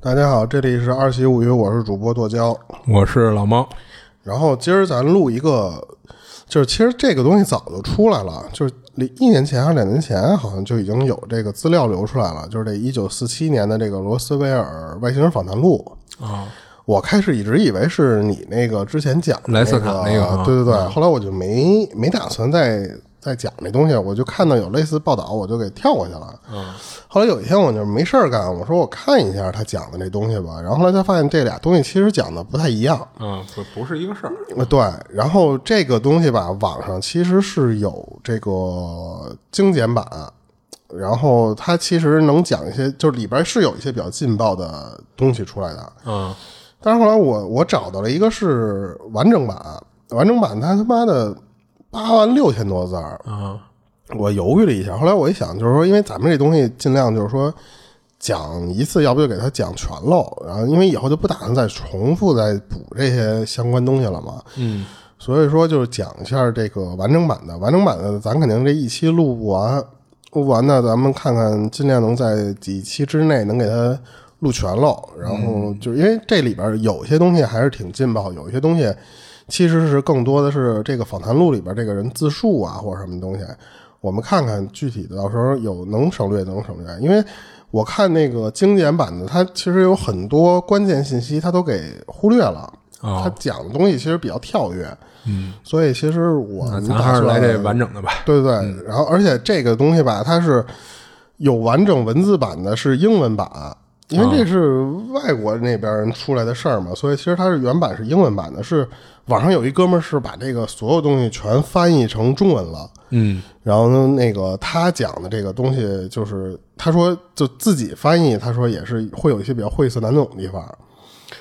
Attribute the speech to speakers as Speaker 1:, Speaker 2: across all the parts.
Speaker 1: 大家好，这里是二喜物语，我是主播剁椒。
Speaker 2: 我是老猫，
Speaker 1: 然后今儿咱录一个，就是其实这个东西早就出来了，就是一年前还是两年前，好像就已经有这个资料流出来了，就是这一九四七年的这个罗斯威尔外星人访谈录。
Speaker 2: 啊，
Speaker 1: 我开始一直以为是你那个之前讲的
Speaker 2: 莱斯卡那个啊
Speaker 1: 对对对，后来我就没没打算再再讲这东西，我就看到有类似报道，我就给跳过去了。
Speaker 2: 嗯，
Speaker 1: 后来有一天我就没事儿干，我说我看一下他讲的那东西吧，然后后来才发现这俩东西其实讲的不太一样。
Speaker 2: 嗯，不不是一个事儿，
Speaker 1: 呃，对，然后这个东西吧，网上其实是有这个精简版，然后它其实能讲一些，就是里边是有一些比较劲爆的东西出来的。
Speaker 2: 嗯
Speaker 1: 但是后来我我找到了一个是完整版，完整版它他妈的八万六千多字儿，
Speaker 2: 啊
Speaker 1: 我犹豫了一下，后来我一想，就是说，因为咱们这东西尽量就是说讲一次，要不就给它讲全喽，然后因为以后就不打算再重复再补这些相关东西了嘛，
Speaker 2: 嗯
Speaker 1: 所以说就是讲一下这个完整版的，完整版的咱肯定这一期录不完，录不完呢，咱们看看尽量能在几期之内能给它录全喽。然后就是因为这里边有些东西还是挺劲爆，有一些东西其实是更多的是这个访谈录里边这个人自述啊或者什么东西，我们看看具体的，到时候有能省略能省略，因为。我看那个精简版的，它其实有很多关键信息，它都给忽略了。他
Speaker 2: 啊，
Speaker 1: 讲的东西其实比较跳跃，
Speaker 2: 嗯，
Speaker 1: 所以其实我
Speaker 2: 咱还是来这完整的吧。
Speaker 1: 对对对，然后而且这个东西吧，它是有完整文字版的，是英文版，因为这是外国那边人出来的事儿嘛，所以其实它是原版是英文版的，是网上有一哥们儿是把这个所有东西全翻译成中文了。
Speaker 2: 嗯
Speaker 1: 然后呢，那个他讲的这个东西，就是他说就自己翻译，他说也是会有一些比较晦涩难懂的地方，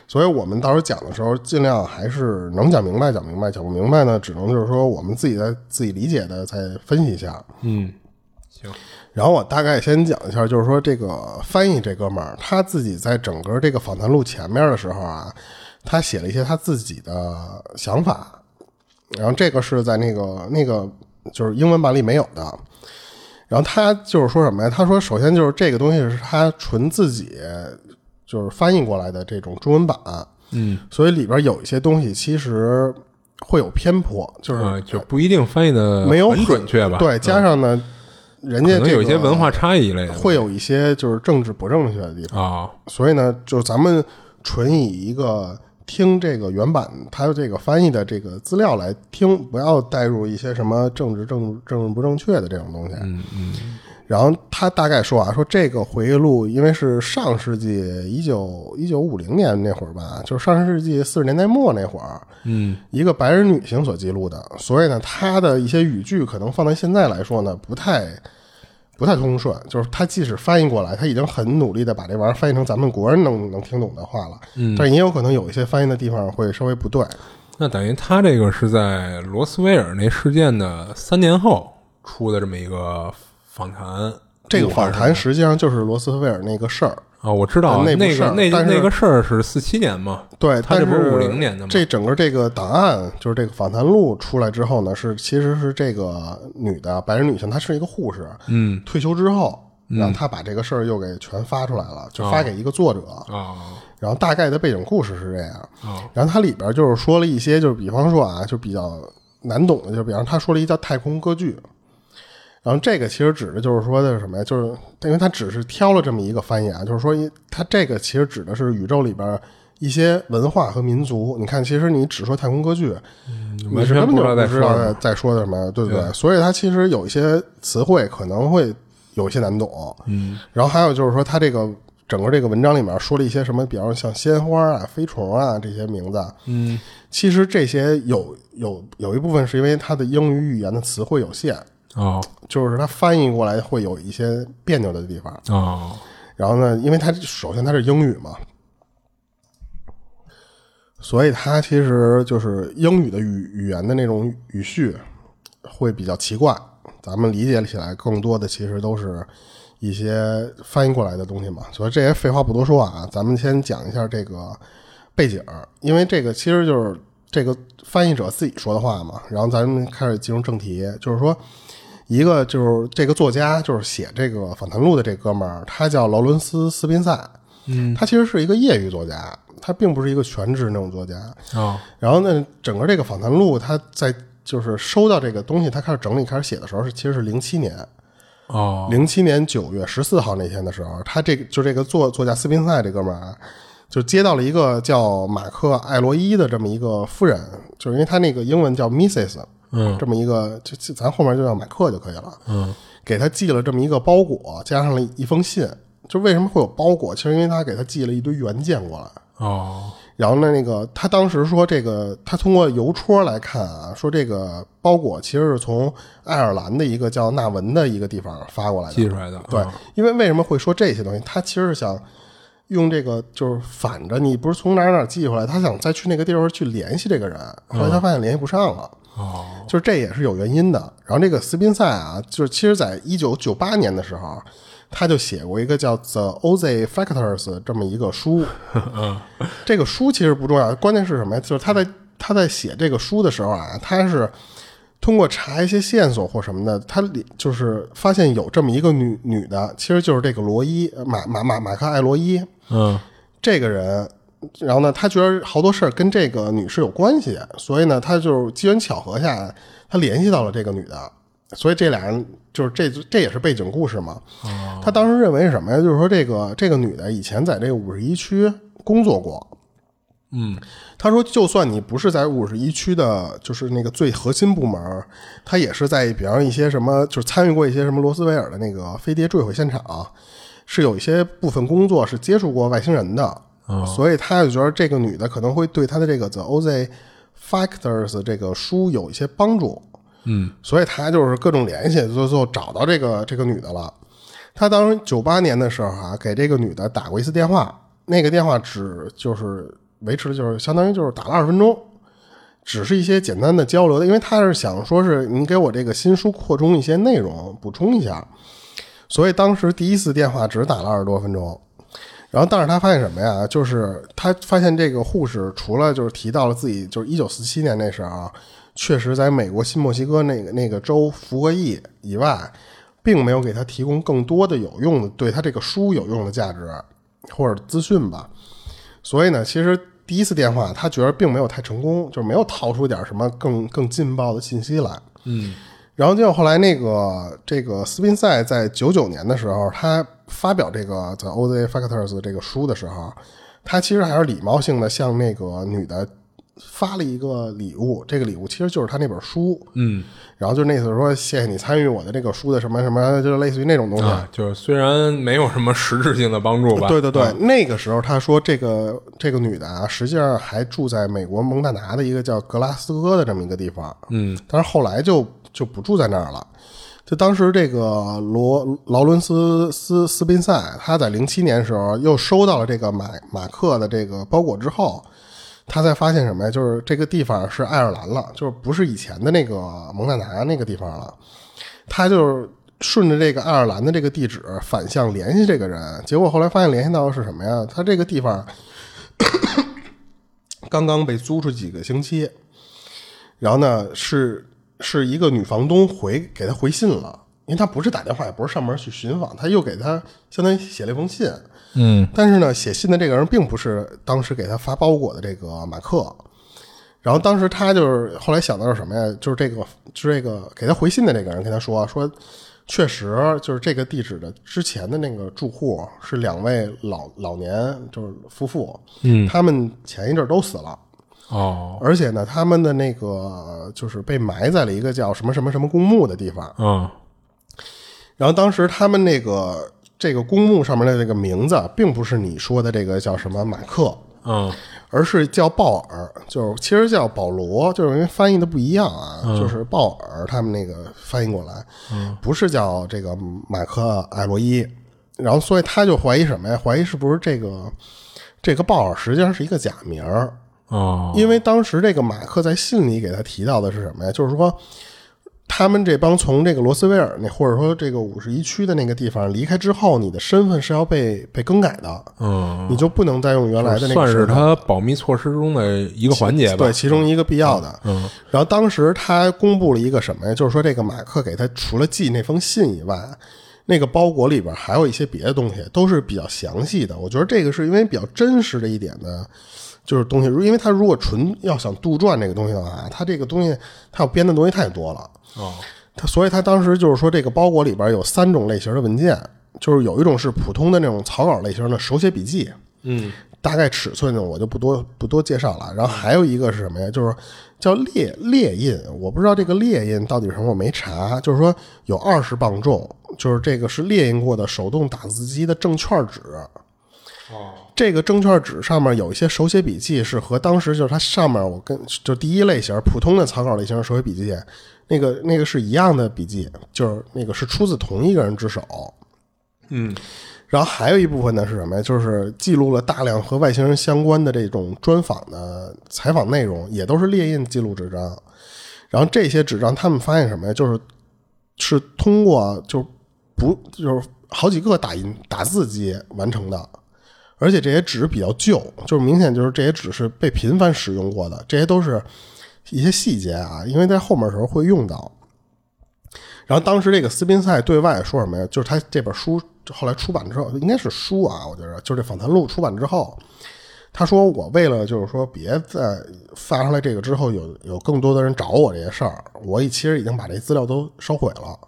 Speaker 1: 所以我们到时候讲的时候，尽量还是能讲明白讲明白，讲不明白呢，只能就是说我们自己在自己理解的再分析一下。
Speaker 2: 嗯，行，
Speaker 1: 然后我大概先讲一下，就是说这个翻译这哥们儿他自己在整个这个访谈录前面的时候啊，他写了一些他自己的想法，然后这个是在那个那个就是英文版里没有的。然后他就是说什么呀？他说，首先就是这个东西是他纯自己就是翻译过来的这种中文版，
Speaker 2: 嗯。
Speaker 1: 所以里边有一些东西其实会有偏颇，就是
Speaker 2: 啊，就不一定翻译的
Speaker 1: 没有
Speaker 2: 很准确吧？
Speaker 1: 对，加上呢，人家这
Speaker 2: 可能有一些文化差异类的。
Speaker 1: 会有一些就是政治不正确的地方，
Speaker 2: 啊，
Speaker 1: 所以呢，就咱们纯以一个听这个原版它的这个翻译的这个资料来听，不要带入一些什么政治正政治不正确的这种东西。
Speaker 2: 嗯嗯
Speaker 1: 然后他大概说啊，说这个回忆录因为是上世纪一九一九五零年那会儿吧，就是上世纪四十年代末那会儿，
Speaker 2: 嗯
Speaker 1: 一个白人女性所记录的，所以呢，她的一些语句可能放在现在来说呢，不太不太通顺。就是他即使翻译过来，他已经很努力的把这玩意儿翻译成咱们国人能能听懂的话了，
Speaker 2: 嗯，
Speaker 1: 但也有可能有一些翻译的地方会稍微不对。
Speaker 2: 那等于他这个是在罗斯威尔那事件的三年后出的这么一个访谈。
Speaker 1: 这个访谈实际上就是罗斯威尔那个事儿，
Speaker 2: 啊，我知道
Speaker 1: 呃内部
Speaker 2: 那个那
Speaker 1: 但
Speaker 2: 那个事儿是四七年嘛，
Speaker 1: 对，
Speaker 2: 他这不是五零年的吗
Speaker 1: 这整个这个档案，就是这个访谈录出来之后呢，是其实是这个女的白人女性，她是一个护士，
Speaker 2: 嗯
Speaker 1: 退休之后，然后她把这个事儿又给全发出来了，就发给一个作者。
Speaker 2: 啊
Speaker 1: 然后大概的背景故事是这样，
Speaker 2: 啊
Speaker 1: 然后它里边就是说了一些，就是比方说啊，就比较难懂的，就比方他说了一叫太空歌剧，然后这个其实指的就是说的是什么呀？就是因为他只是挑了这么一个翻译啊，就是说一他这个其实指的是宇宙里边一些文化和民族。你看，其实你只说太空歌剧，你
Speaker 2: 完
Speaker 1: 是根本就
Speaker 2: 不知道。在说
Speaker 1: 的什么，对不对？所以它其实有一些词汇可能会有一些难懂。
Speaker 2: 嗯
Speaker 1: 然后还有就是说，它这个整个这个文章里面说了一些什么，比方像鲜花啊、飞虫啊这些名字，
Speaker 2: 嗯
Speaker 1: 其实这些有有有一部分是因为它的英语语言的词汇有限，
Speaker 2: 哦
Speaker 1: 就是它翻译过来会有一些别扭的地方。
Speaker 2: 哦
Speaker 1: 然后呢，因为它首先它是英语嘛，所以它其实就是英语的语语言的那种语序会比较奇怪，咱们理解起来更多的其实都是一些翻译过来的东西嘛。所以这些废话不多说啊，咱们先讲一下这个背景，因为这个其实就是这个翻译者自己说的话嘛。然后咱们开始进入正题，就是说。一个就是这个作家，就是写这个访谈录的这哥们儿，他叫劳伦斯·斯宾塞。
Speaker 2: 嗯
Speaker 1: 他其实是一个业余作家，他并不是一个全职那种作家。
Speaker 2: 哦
Speaker 1: 然后呢，整个这个访谈录，他在就是收到这个东西，他开始整理、开始写的时候是其实是零七年，
Speaker 2: 哦
Speaker 1: 零七年九月十四号那天的时候，他这个就这个作作家斯宾塞这哥们儿啊，就接到了一个叫马克艾罗伊的这么一个夫人，就是因为他那个英文叫 Mrs，
Speaker 2: 嗯
Speaker 1: 这么一个就就咱后面就要买课就可以了，
Speaker 2: 嗯
Speaker 1: 给他寄了这么一个包裹，加上了一封信。就为什么会有包裹？其实因为他给他寄了一堆原件过来。
Speaker 2: 哦
Speaker 1: 然后呢，那个他当时说，这个他通过邮戳来看啊，说这个包裹其实是从爱尔兰的一个叫纳文的一个地方发过来的。
Speaker 2: 寄出来的
Speaker 1: 对
Speaker 2: 哦，
Speaker 1: 因为为什么会说这些东西？他其实是想用这个，就是反着你不是从哪儿哪儿寄回来，他想再去那个地方去联系这个人，后来他发现联系不上了。
Speaker 2: 哦
Speaker 1: 就是这也是有原因的。然后这个斯宾塞啊，就是其实在一九九八年的时候，他就写过一个叫《The Oz Factors》这么一个书。这个书其实不重要，关键是什么呀？就是他在他在写这个书的时候啊，他是通过查一些线索或什么的，他里就是发现有这么一个女女的，其实就是这个罗伊马马马马克艾罗伊
Speaker 2: 嗯
Speaker 1: 这个人。然后呢，他觉得好多事儿跟这个女士有关系，所以呢，他就是机缘巧合下，他联系到了这个女的，所以这俩人就是这这也是背景故事嘛。他当时认为是什么呀？就是说这个这个女的以前在这个五十一区工作过，
Speaker 2: 嗯
Speaker 1: 他说，就算你不是在五十一区的，就是那个最核心部门，他也是在比方一些什么，就是参与过一些什么罗斯威尔的那个飞碟坠毁现场，是有一些部分工作是接触过外星人的，
Speaker 2: 哦
Speaker 1: 所以他就觉得这个女的可能会对他的这个 The Oz Factors 这个书有一些帮助，
Speaker 2: 嗯
Speaker 1: 所以他就是各种联系，最后找到这个这个女的了。他当时九八年的时候啊，给这个女的打过一次电话，那个电话只就是维持的就是相当于就是打了二十分钟，只是一些简单的交流的，因为他是想说是你给我这个新书扩充一些内容，补充一下，所以当时第一次电话只打了二十多分钟。然后，但是他发现什么呀？就是他发现这个护士除了就是提到了自己就是一九四七年那时候啊，确实在美国新墨西哥那个那个州服过役以外，并没有给他提供更多的有用的对他这个书有用的价值或者资讯吧。所以呢，其实第一次电话他觉得并没有太成功，就是没有套出点什么更更劲爆的信息来。
Speaker 2: 嗯
Speaker 1: 然后结果后来那个这个斯宾塞在九九年的时候，他发表这个《The Oz Factors》这个书的时候，他其实还是礼貌性的向那个女的发了一个礼物，这个礼物其实就是他那本书，
Speaker 2: 嗯。
Speaker 1: 然后就那次说谢谢你参与我的这个书的什么什么，就是类似于那种东西。
Speaker 2: 啊，就是虽然没有什么实质性的帮助吧，
Speaker 1: 对对对，那个时候他说这个这个女的啊，实际上还住在美国蒙大拿的一个叫格拉斯哥的这么一个地方，
Speaker 2: 嗯。
Speaker 1: 但是后来就就不住在那儿了。就当时这个罗劳伦斯斯斯宾塞，他在零七年时候又收到了这个马马克的这个包裹之后，他才发现什么呀？就是这个地方是爱尔兰了，就是不是以前的那个蒙大拿那个地方了。他就是顺着这个爱尔兰的这个地址反向联系这个人，结果后来发现联系到的是什么呀？他这个地方刚刚被租出几个星期，然后呢是是一个女房东回给他回信了，因为他不是打电话，也不是上门去寻访，他又给他相当于写了一封信。
Speaker 2: 嗯
Speaker 1: 但是呢，写信的这个人并不是当时给他发包裹的这个马克。然后当时他就是后来想到是什么呀？就是这个，就是这个给他回信的这个人跟他说说，确实就是这个地址的之前的那个住户是两位老老年就是夫妇，
Speaker 2: 嗯
Speaker 1: 他们前一阵都死了。
Speaker 2: 哦
Speaker 1: 而且呢，他们的那个就是被埋在了一个叫什么什么什么公墓的地方。
Speaker 2: 嗯
Speaker 1: 然后当时他们那个这个公墓上面的那个名字，并不是你说的这个叫什么马克，
Speaker 2: 嗯
Speaker 1: 而是叫鲍尔，就是其实叫保罗，就是因为翻译的不一样啊，就是鲍尔他们那个翻译过来，不是叫这个马克艾罗伊。然后所以他就怀疑什么呀？怀疑是不是这个这个鲍尔实际上是一个假名儿。
Speaker 2: 哦
Speaker 1: 因为当时这个马克在信里给他提到的是什么呀？就是说，他们这帮从这个罗斯威尔那或者说这个五十一区的那个地方离开之后，你的身份是要被被更改的，
Speaker 2: 嗯，
Speaker 1: 你就不能再用原来的那个
Speaker 2: 算是他保密措施中的一个环节吧，
Speaker 1: 对，其中一个必要的。
Speaker 2: 嗯
Speaker 1: 然后当时他公布了一个什么呀？就是说这个马克给他除了寄那封信以外，那个包裹里边还有一些别的东西，都是比较详细的。我觉得这个是因为比较真实的一点呢，就是东西，因为他如果纯要想杜撰这个东西的话，他这个东西他要编的东西太多了。
Speaker 2: 哦，
Speaker 1: 他所以他当时就是说，这个包裹里边有三种类型的文件，就是有一种是普通的那种草稿类型的手写笔记，
Speaker 2: 嗯
Speaker 1: 大概尺寸呢我就不多不多介绍了。然后还有一个是什么呀？就是叫列列印，我不知道这个列印到底是什么，我没查。就是说有二十磅重，就是这个是列印过的手动打字机的证券纸。
Speaker 2: 哦，
Speaker 1: 这个证券纸上面有一些手写笔记，是和当时就是它上面我跟就第一类型普通的草稿类型的手写笔记，那个那个是一样的笔记，就是那个是出自同一个人之手。
Speaker 2: 嗯
Speaker 1: 然后还有一部分呢是什么呀？就是记录了大量和外星人相关的这种专访的采访内容，也都是列印记录纸张。然后这些纸张，他们发现什么呀？就是是通过就不就是好几个打印打字机完成的，而且这些纸比较旧，就是明显就是这些纸是被频繁使用过的。这些都是一些细节啊，因为在后面的时候会用到。然后当时这个斯宾塞对外说什么呀？就是他这本书后来出版之后，应该是书啊，我觉得就是这访谈录出版之后，他说我为了就是说别在发出来这个之后有有更多的人找我这些事儿，我其实已经把这资料都烧毁了。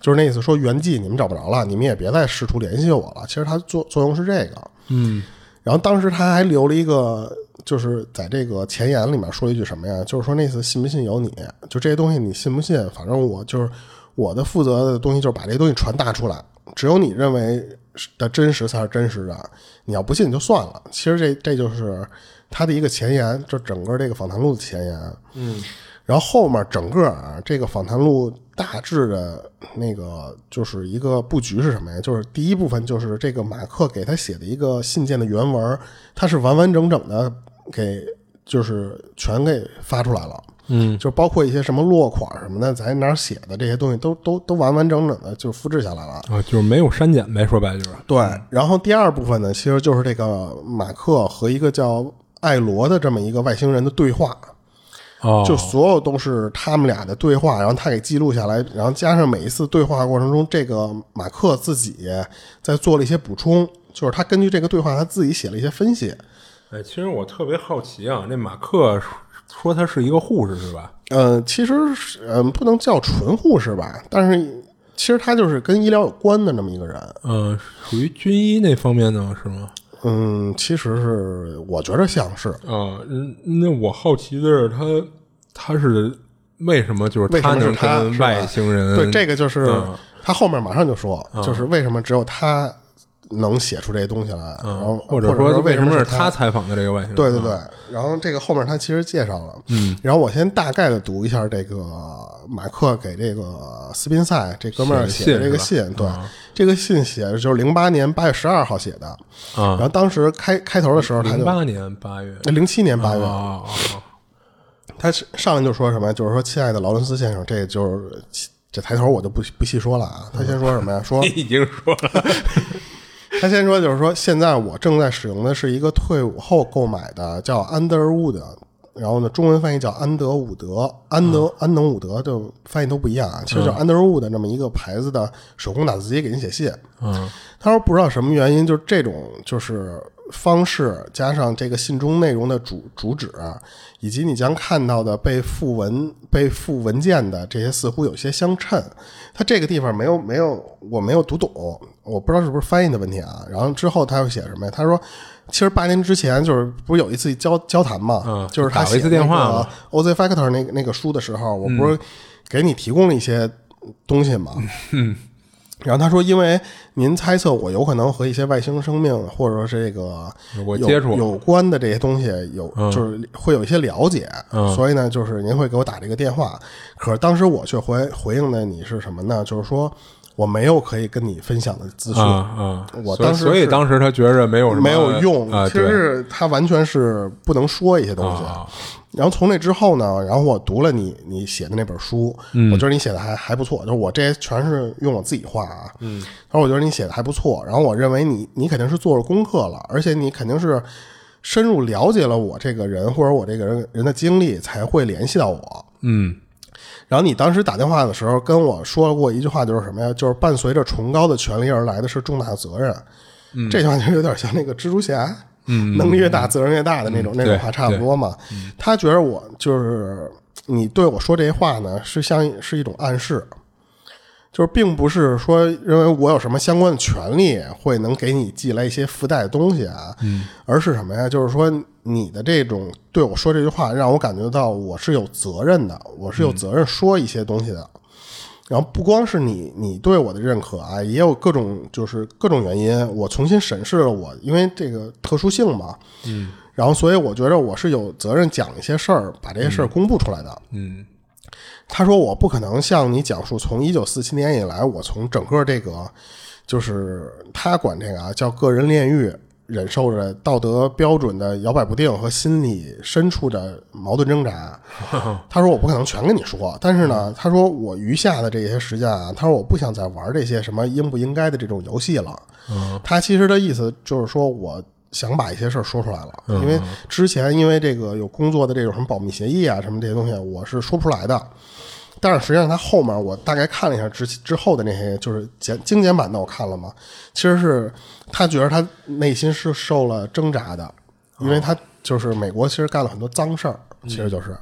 Speaker 1: 就是那意思，说原迹你们找不着了，你们也别再试图联系我了。其实它作作用是这个。
Speaker 2: 嗯
Speaker 1: 然后当时他还留了一个，就是在这个前言里面说了一句什么呀？就是说那次信不信由你，就这些东西你信不信，反正我就是我的负责的东西就是把这些东西传达出来，只有你认为的真实才是真实的，你要不信就算了。其实这这就是他的一个前言，就整个这个访谈录的前言。
Speaker 2: 嗯
Speaker 1: 然后后面整个啊，这个访谈录大致的那个就是一个布局是什么呀？就是第一部分就是这个马克给他写的一个信件的原文，他是完完整整的给就是全给发出来了，
Speaker 2: 嗯
Speaker 1: 就包括一些什么落款什么的，在哪儿写的这些东西都都都完完整整的就复制下来了。
Speaker 2: 啊，就是没有删减呗，说白了就是。
Speaker 1: 对，然后第二部分呢，其实就是这个马克和一个叫艾罗的这么一个外星人的对话。
Speaker 2: 哦，
Speaker 1: 就所有都是他们俩的对话，然后他给记录下来，然后加上每一次对话过程中，这个马克自己在做了一些补充，就是他根据这个对话，他自己写了一些分析。
Speaker 2: 哎，其实我特别好奇啊，那马克说他是一个护士是吧？
Speaker 1: 嗯，其实是嗯、不能叫纯护士吧，但是其实他就是跟医疗有关的那么一个人。
Speaker 2: 嗯、属于军医那方面的是吗？
Speaker 1: 嗯，其实是我觉得像是，
Speaker 2: 啊，嗯，那我好奇的是他他是为什么就是
Speaker 1: 他是吧
Speaker 2: 跟外星人
Speaker 1: 对这个就是、
Speaker 2: 嗯。
Speaker 1: 他后面马上就说，就是为什么只有他能写出这些东西来，然后
Speaker 2: 或者
Speaker 1: 说
Speaker 2: 为什么是
Speaker 1: 他
Speaker 2: 他采访的这个外星人？
Speaker 1: 对对对，然后这个后面他其实介绍了，嗯，然后我先大概的读一下这个马克给这个斯宾塞这哥们儿写的这个信，对，这个信写的就是零八年八月十二号写的，
Speaker 2: 啊
Speaker 1: 然后当时开开头的时候他就
Speaker 2: 零八年八月
Speaker 1: 零七年八月，
Speaker 2: 啊啊
Speaker 1: 他是上来就说什么？就是说，亲爱的劳伦斯先生，这就是这抬头我就不不细说了啊。他先说什么呀？说
Speaker 2: 已经说了，
Speaker 1: 他先说就是说，现在我正在使用的是一个退伍后购买的叫安德伍德，然后呢，中文翻译叫安德伍德，安德、安能伍德就翻译都不一样啊，其实叫安德伍德那么一个牌子的手工打字机给您写信。
Speaker 2: 嗯
Speaker 1: 他说不知道什么原因，就是这种就是方式加上这个信中内容的主主旨，以及你将看到的被附文被附文件的这些似乎有些相称。他这个地方没有没有我没有读懂，我不知道是不是翻译的问题啊。然后之后他又写什么呀？他说。其实八年之前，就是不是有一次交交谈嘛？
Speaker 2: 嗯
Speaker 1: 就是他写
Speaker 2: 电话嘛
Speaker 1: 那个 OZ Factor 那个那个书的时候，我不是给你提供了一些东西嘛？然后他说，因为您猜测我有可能和一些外星生命或者说是这个有
Speaker 2: 我接触
Speaker 1: 有关的这些东西有，
Speaker 2: 嗯
Speaker 1: 就是会有一些了解，
Speaker 2: 嗯
Speaker 1: 所以呢，就是您会给我打这个电话。可是当时我却回回应的你是什么呢？就是说我没有可以跟你分享的资讯，
Speaker 2: 啊啊！所以
Speaker 1: 我当时
Speaker 2: 所以当时他觉着没有什么
Speaker 1: 没有用，
Speaker 2: 啊，
Speaker 1: 其实是他完全是不能说一些东西。
Speaker 2: 啊
Speaker 1: 然后从那之后呢，然后我读了你你写的那本书，
Speaker 2: 嗯
Speaker 1: 我觉得你写的还还不错，就是我这些全是用我自己话啊，嗯，然后我觉得你写的还不错，然后我认为你你肯定是做了功课了，而且你肯定是深入了解了我这个人或者我这个人人的经历，才会联系到我。
Speaker 2: 嗯
Speaker 1: 然后你当时打电话的时候跟我说过一句话，就是什么呀？就是伴随着崇高的权利而来的是重大的责任。这句话就有点像那个蜘蛛侠，
Speaker 2: 嗯，
Speaker 1: 能力越大，责任越大的那种、那种话差不多嘛。他觉得我就是你对我说这些话呢，是像是一种暗示，就是并不是说认为我有什么相关的权利会能给你寄来一些附带的东西啊，嗯，而是什么呀？就是说你的这种对我说这句话，让我感觉到我是有责任的，我是有责任说一些东西的。然后不光是你你对我的认可啊，也有各种就是各种原因，我重新审视了我，因为这个特殊性嘛，嗯，然后所以我觉得我是有责任讲一些事儿，把这些事儿公布出来的。
Speaker 2: 嗯
Speaker 1: 他说我不可能向你讲述从一九四七年以来，我从整个这个就是他管这个啊叫个人炼狱，忍受着道德标准的摇摆不定和心理深处的矛盾挣扎。他说我不可能全跟你说，但是呢，他说我余下的这些时间啊，他说我不想再玩这些什么应不应该的这种游戏了。他其实的意思就是说我。想把一些事儿说出来了，因为之前因为这个有工作的这种什么保密协议啊，什么这些东西，我是说不出来的。但是实际上，他后面我大概看了一下之之后的那些，就是简精简版的，我看了嘛。其实是他觉得他内心是受了挣扎的，因为他就是美国其实干了很多脏事儿，其实就是。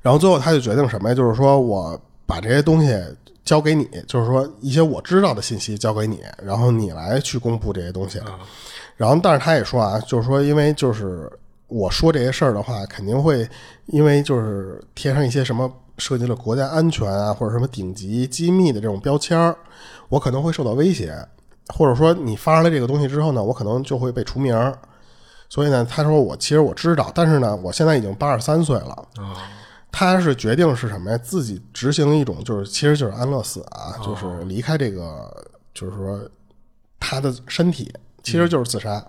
Speaker 1: 然后最后他就决定什么呀？就是说我把这些东西交给你，就是说一些我知道的信息交给你，然后你来去公布这些东西。然后，但是他也说啊，就是说，因为就是我说这些事儿的话，肯定会因为就是贴上一些什么涉及了国家安全啊，或者什么顶级机密的这种标签儿，我可能会受到威胁，或者说你发出来这个东西之后呢，我可能就会被除名儿。所以呢，他说我其实我知道，但是呢，我现在已经八十三岁了。他是决定是什么呀？自己执行一种就是，其实就是安乐死啊，就是离开这个，就是说他的身体，其实就是自杀。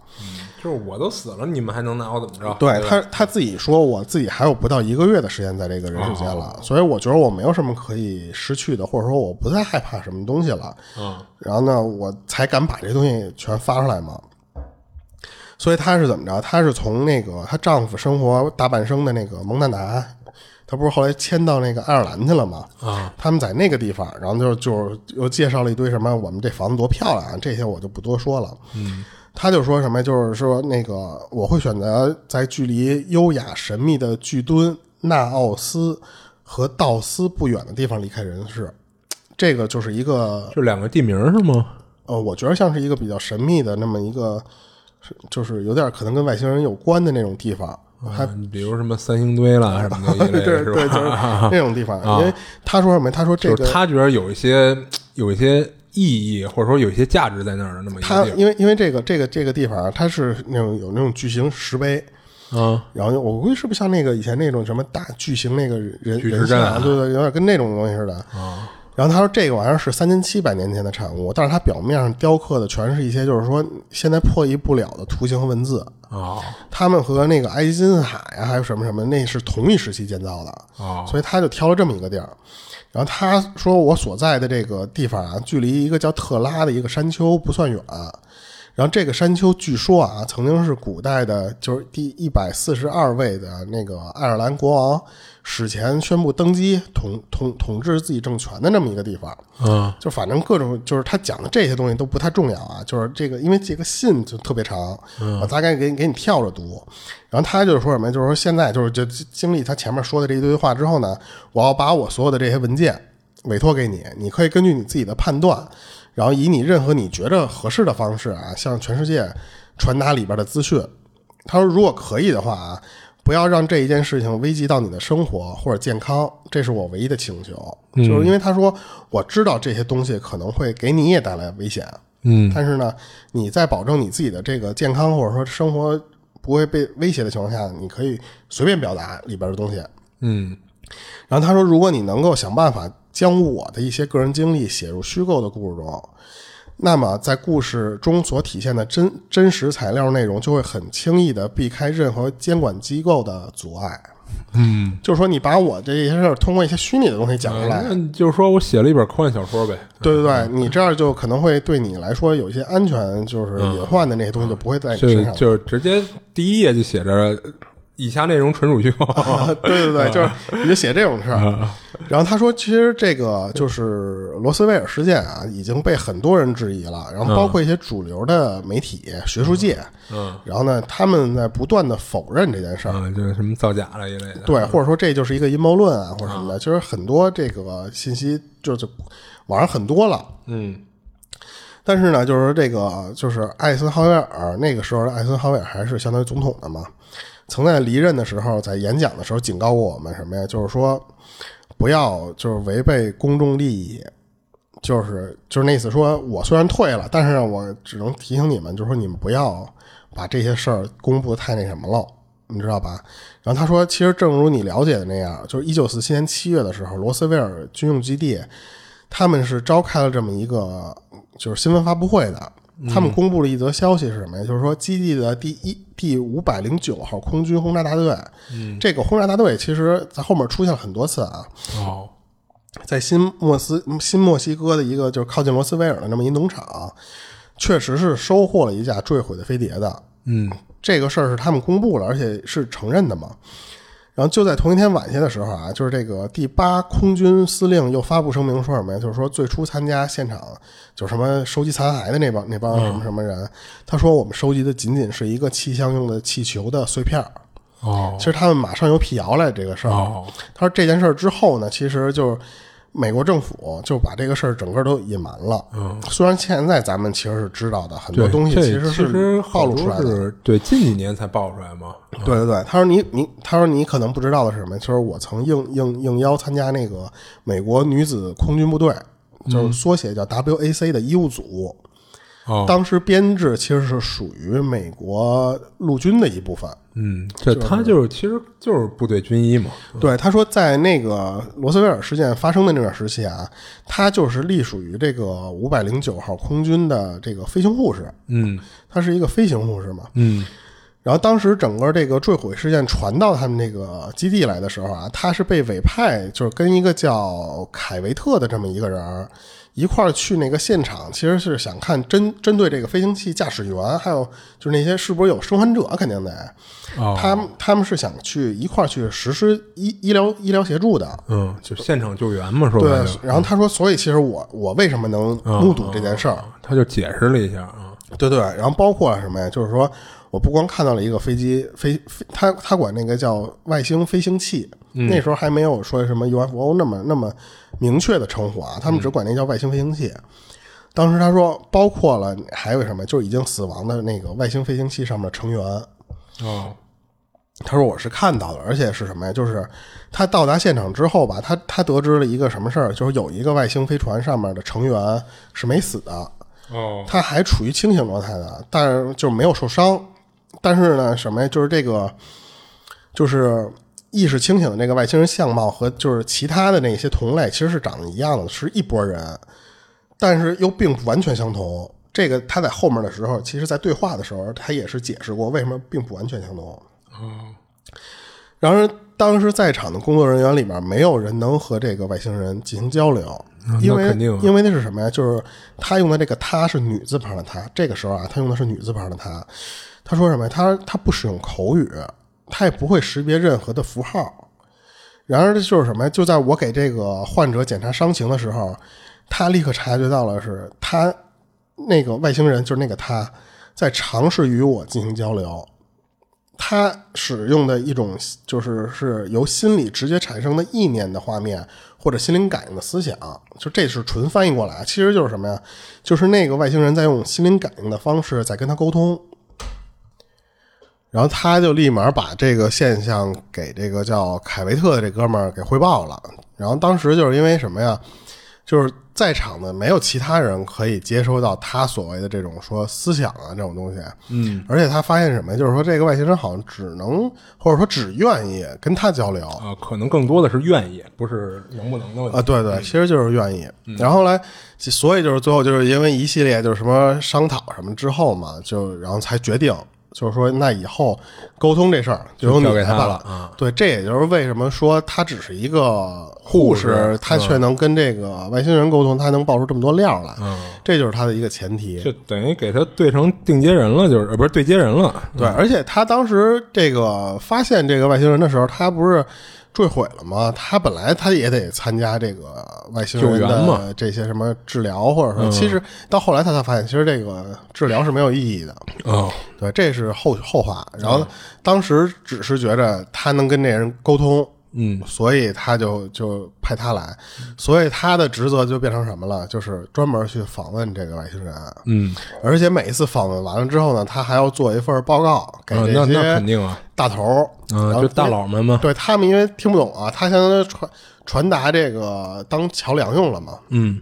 Speaker 2: 就是我都死了，你们还能拿我怎么着？
Speaker 1: 对
Speaker 2: 吧
Speaker 1: 他他自己说，我自己还有不到一个月的时间在这个人世间了，所以我觉得我没有什么可以失去的，或者说我不再害怕什么东西了。
Speaker 2: 嗯
Speaker 1: 然后呢，我才敢把这东西全发出来嘛。所以她是怎么着？她是从那个她丈夫生活大半生的那个蒙大拿，她不是后来迁到那个爱尔兰去了吗？
Speaker 2: 啊，
Speaker 1: 他们在那个地方，然后就就又介绍了一堆什么，我们这房子多漂亮啊，这些我就不多说了。嗯，他就说什么，就是说那个我会选择在距离优雅神秘的巨墩纳奥斯和道斯不远的地方离开人世。这个就是一个
Speaker 2: 就两个地名是吗？
Speaker 1: 呃，我觉得像是一个比较神秘的那么一个，是就是有点可能跟外星人有关的那种地方。还
Speaker 2: 啊比如什么三星堆啦什么的
Speaker 1: 对
Speaker 2: 的，是
Speaker 1: 对，就是 那种地方。因为他说什么？他说这个
Speaker 2: 就是他觉得有一些有一些意义，或者说有一些价值在那儿的那么一
Speaker 1: 他
Speaker 2: 个地
Speaker 1: 因为因为这个这个这个地方啊，它是那种有那种巨型石碑，
Speaker 2: 方啊，
Speaker 1: 然后我估计是不是像那个以前那种什么大巨型那个人
Speaker 2: 巨石
Speaker 1: 人像啊，
Speaker 2: 阵啊
Speaker 1: 对对，有点跟那种东西似的。
Speaker 2: 啊
Speaker 1: 然后他说这个玩意儿是三千七百年前的产物，但是它表面上雕刻的全是一些就是说现在破译不了的图形和文字。
Speaker 2: 啊
Speaker 1: 他们和那个埃及金字塔呀，还有什么什么，那是同一时期建造的。
Speaker 2: 啊
Speaker 1: 所以他就挑了这么一个地儿。然后他说，我所在的这个地方啊，距离一个叫特拉的一个山丘不算远。然后这个山丘据说啊，曾经是古代的，就是第一百四十二位的那个爱尔兰国王史前宣布登基统统统治自己政权的那么一个地方。
Speaker 2: 嗯
Speaker 1: 就反正各种就是他讲的这些东西都不太重要啊，就是这个，因为这个信就特别长，我大概给你给你跳着读。然后他就是说什么，就是说现在就是就经历他前面说的这一堆话之后呢，我要把我所有的这些文件委托给你，你可以根据你自己的判断，然后以你任何你觉着合适的方式啊，向全世界传达里边的资讯。他说，如果可以的话啊，不要让这一件事情危及到你的生活或者健康，这是我唯一的请求。就是因为他说，我知道这些东西可能会给你也带来危险，
Speaker 2: 嗯
Speaker 1: 但是呢，你在保证你自己的这个健康或者说生活不会被威胁的情况下，你可以随便表达里边的东西。
Speaker 2: 嗯
Speaker 1: 然后他说，如果你能够想办法将我的一些个人经历写入虚构的故事中，那么在故事中所体现的真真实材料内容就会很轻易的避开任何监管机构的阻碍。
Speaker 2: 嗯，
Speaker 1: 就是说，你把我这些事儿通过一些虚拟的东西讲出来，
Speaker 2: 那就是说我写了一本科幻小说呗。
Speaker 1: 对对对，你这样就可能会对你来说有一些安全就是隐患的那些东西就不会在你身上。
Speaker 2: 就就直接第一页就写着以下内容纯属虚构。
Speaker 1: 对对对，就是你就写这种事儿。然后他说，其实这个就是罗斯威尔事件啊，已经被很多人质疑了，然后包括一些主流的媒体、学术界，
Speaker 2: 嗯
Speaker 1: 然后呢，他们在不断的否认这件事儿。
Speaker 2: 啊，就是什么造假了一类的。
Speaker 1: 对，或者说这就是一个阴谋论啊，或者什么的，其实很多这个信息就是网上很多了。
Speaker 2: 嗯
Speaker 1: 但是呢，就是这个就是艾森豪威尔那个时候的艾森豪威尔还是相当于总统的嘛，曾在离任的时候，在演讲的时候警告过我们什么呀？就是说不要就是违背公众利益，就是就是那意思说，我虽然退了，但是，我只能提醒你们，就是说你们不要把这些事儿公布的太那什么了。你知道吧？然后他说，其实正如你了解的那样，就是一九四七年七月的时候，罗斯威尔军用基地，他们是召开了这么一个就是新闻发布会的。他们公布了一则消息是什么呀？就是说基地的第一第五百零九号空军轰炸大队，嗯，这个轰炸大队其实在后面出现了很多次啊，
Speaker 2: 哦
Speaker 1: 在新莫斯新墨西哥的一个就是靠近罗斯威尔的那么一农场，确实是收获了一架坠毁的飞碟的。
Speaker 2: 嗯
Speaker 1: 这个事儿是他们公布了，而且是承认的嘛。然后就在同一天晚些的时候啊，就是这个第八空军司令又发布声明说什么呀？就是说最初参加现场就什么收集残骸的那帮那帮什么什么人，他说我们收集的仅仅是一个气象用的气球的碎片儿。
Speaker 2: 哦
Speaker 1: 其实他们马上又辟谣了这个事儿。
Speaker 2: 哦
Speaker 1: 他说这件事儿之后呢，其实就是美国政府就把这个事儿整个都隐瞒了。
Speaker 2: 嗯，
Speaker 1: 虽然现在咱们其实是知道的，很多，东西其实
Speaker 2: 其实
Speaker 1: 是暴露出来的。
Speaker 2: 是对近几年才爆出来嘛。
Speaker 1: 对对对，他说你你他说你可能不知道的是什么？就是我曾应应应邀参加那个美国女子空军部队，就是缩写叫 WAC 的医务组。
Speaker 2: 哦，
Speaker 1: 当时编制其实是属于美国陆军的一部分。
Speaker 2: 嗯，这他就是其实就是部队军医嘛。
Speaker 1: 对，他说在那个罗斯威尔事件发生的那段时期啊，他就是隶属于这个五百零九号空军的这个飞行护士，
Speaker 2: 嗯
Speaker 1: 他是一个飞行护士嘛。
Speaker 2: 嗯
Speaker 1: 然后当时整个这个坠毁事件传到他们那个基地来的时候啊，他是被委派，就是跟一个叫凯维特的这么一个人儿一块儿去那个现场，其实是想看针针对这个飞行器驾驶员，还有就是那些是不是有生还者，肯定得，
Speaker 2: 哦，
Speaker 1: 他们他们是想去一块儿去实施医医疗医疗协助的。
Speaker 2: 嗯，就现场救援嘛，说白
Speaker 1: 对，，然后他说，所以其实我我为什么能目睹这件事儿？
Speaker 2: 他就解释了一下啊。
Speaker 1: 对对，然后包括什么呀？就是说我不光看到了一个飞机飞飞，他他管那个叫外星飞行器，那时候还没有说什么 UFO 那么那么明确的称呼啊，他们只管那叫外星飞行器。当时他说，包括了还有什么，就是已经死亡的那个外星飞行器上面的成员。
Speaker 2: 哦，
Speaker 1: 他说我是看到了，而且是什么呀？就是他到达现场之后吧，他他得知了一个什么事儿，就是有一个外星飞船上面的成员是没死的，
Speaker 2: 哦，
Speaker 1: 他还处于清醒状态的，但是就没有受伤。但是呢，什么呀？就是这个，就是意识清醒的这个外星人相貌和就是其他的那些同类其实是长得一样的，是一拨人，但是又并不完全相同。这个他在后面的时候，其实在对话的时候，他也是解释过为什么并不完全相同。
Speaker 2: 哦，
Speaker 1: 然而，当时在场的工作人员里面，没有人能和这个外星人进行交流，
Speaker 2: 嗯
Speaker 1: 因为因为那是什么呀？就是他用的这个“他”是女字旁的“他”，这个时候啊，他用的是女字旁的“他”。他说什么？他他不使用口语，他也不会识别任何的符号。然而，这就是什么呀？就在我给这个患者检查伤情的时候，他立刻察觉到了是他那个外星人，就是那个他在尝试与我进行交流。他使用的一种就是是由心理直接产生的意念的画面，或者心灵感应的思想，就这是纯翻译过来，其实就是什么呀？就是那个外星人在用心灵感应的方式在跟他沟通，然后他就立马把这个现象给这个叫凯维特的这哥们儿给汇报了。然后当时就是因为什么呀？就是在场的没有其他人可以接收到他所谓的这种说思想啊这种东西，
Speaker 2: 嗯
Speaker 1: 而且他发现什么呀？就是说这个外星人好像只能或者说只愿意跟他交流
Speaker 2: 啊，可能更多的是愿意，不是能不能的问题
Speaker 1: 啊，对对，其实就是愿意。然后来，所以就是最后就是因为一系列就是什么商讨什么之后嘛，就然后才决定就是说那以后沟通这事儿就由你
Speaker 2: 交给
Speaker 1: 来办
Speaker 2: 他了啊。
Speaker 1: 对，这也就是为什么说他只是一个
Speaker 2: 护
Speaker 1: 护
Speaker 2: 士
Speaker 1: 他却能跟这个外星人沟通，他能爆出这么多料来，
Speaker 2: 嗯，
Speaker 1: 这就是他的一个前提。
Speaker 2: 就等于给他对成定接人了，就是呃不是对接人了。
Speaker 1: 对，而且他当时这个发现这个外星人的时候，他不是坠毁了吗？他本来他也得参加这个外星人的这些什么治疗，或者说，其实到后来他才发现，其实这个治疗是没有意义的。
Speaker 2: 哦，
Speaker 1: 对，这是后后话。然后当时只是觉得他能跟这人沟通，
Speaker 2: 嗯，
Speaker 1: 所以他就就派他来，所以他的职责就变成什么了？就是专门去访问这个外星人。
Speaker 2: 嗯，
Speaker 1: 而且每一次访问完了之后呢，他还要做一份报告给
Speaker 2: 那那
Speaker 1: 些
Speaker 2: 肯定啊，
Speaker 1: 大头儿，
Speaker 2: 啊，
Speaker 1: 然后
Speaker 2: 就大佬们嘛。
Speaker 1: 对他们因为听不懂啊，他相当于传传达这个当桥梁用了嘛，
Speaker 2: 嗯，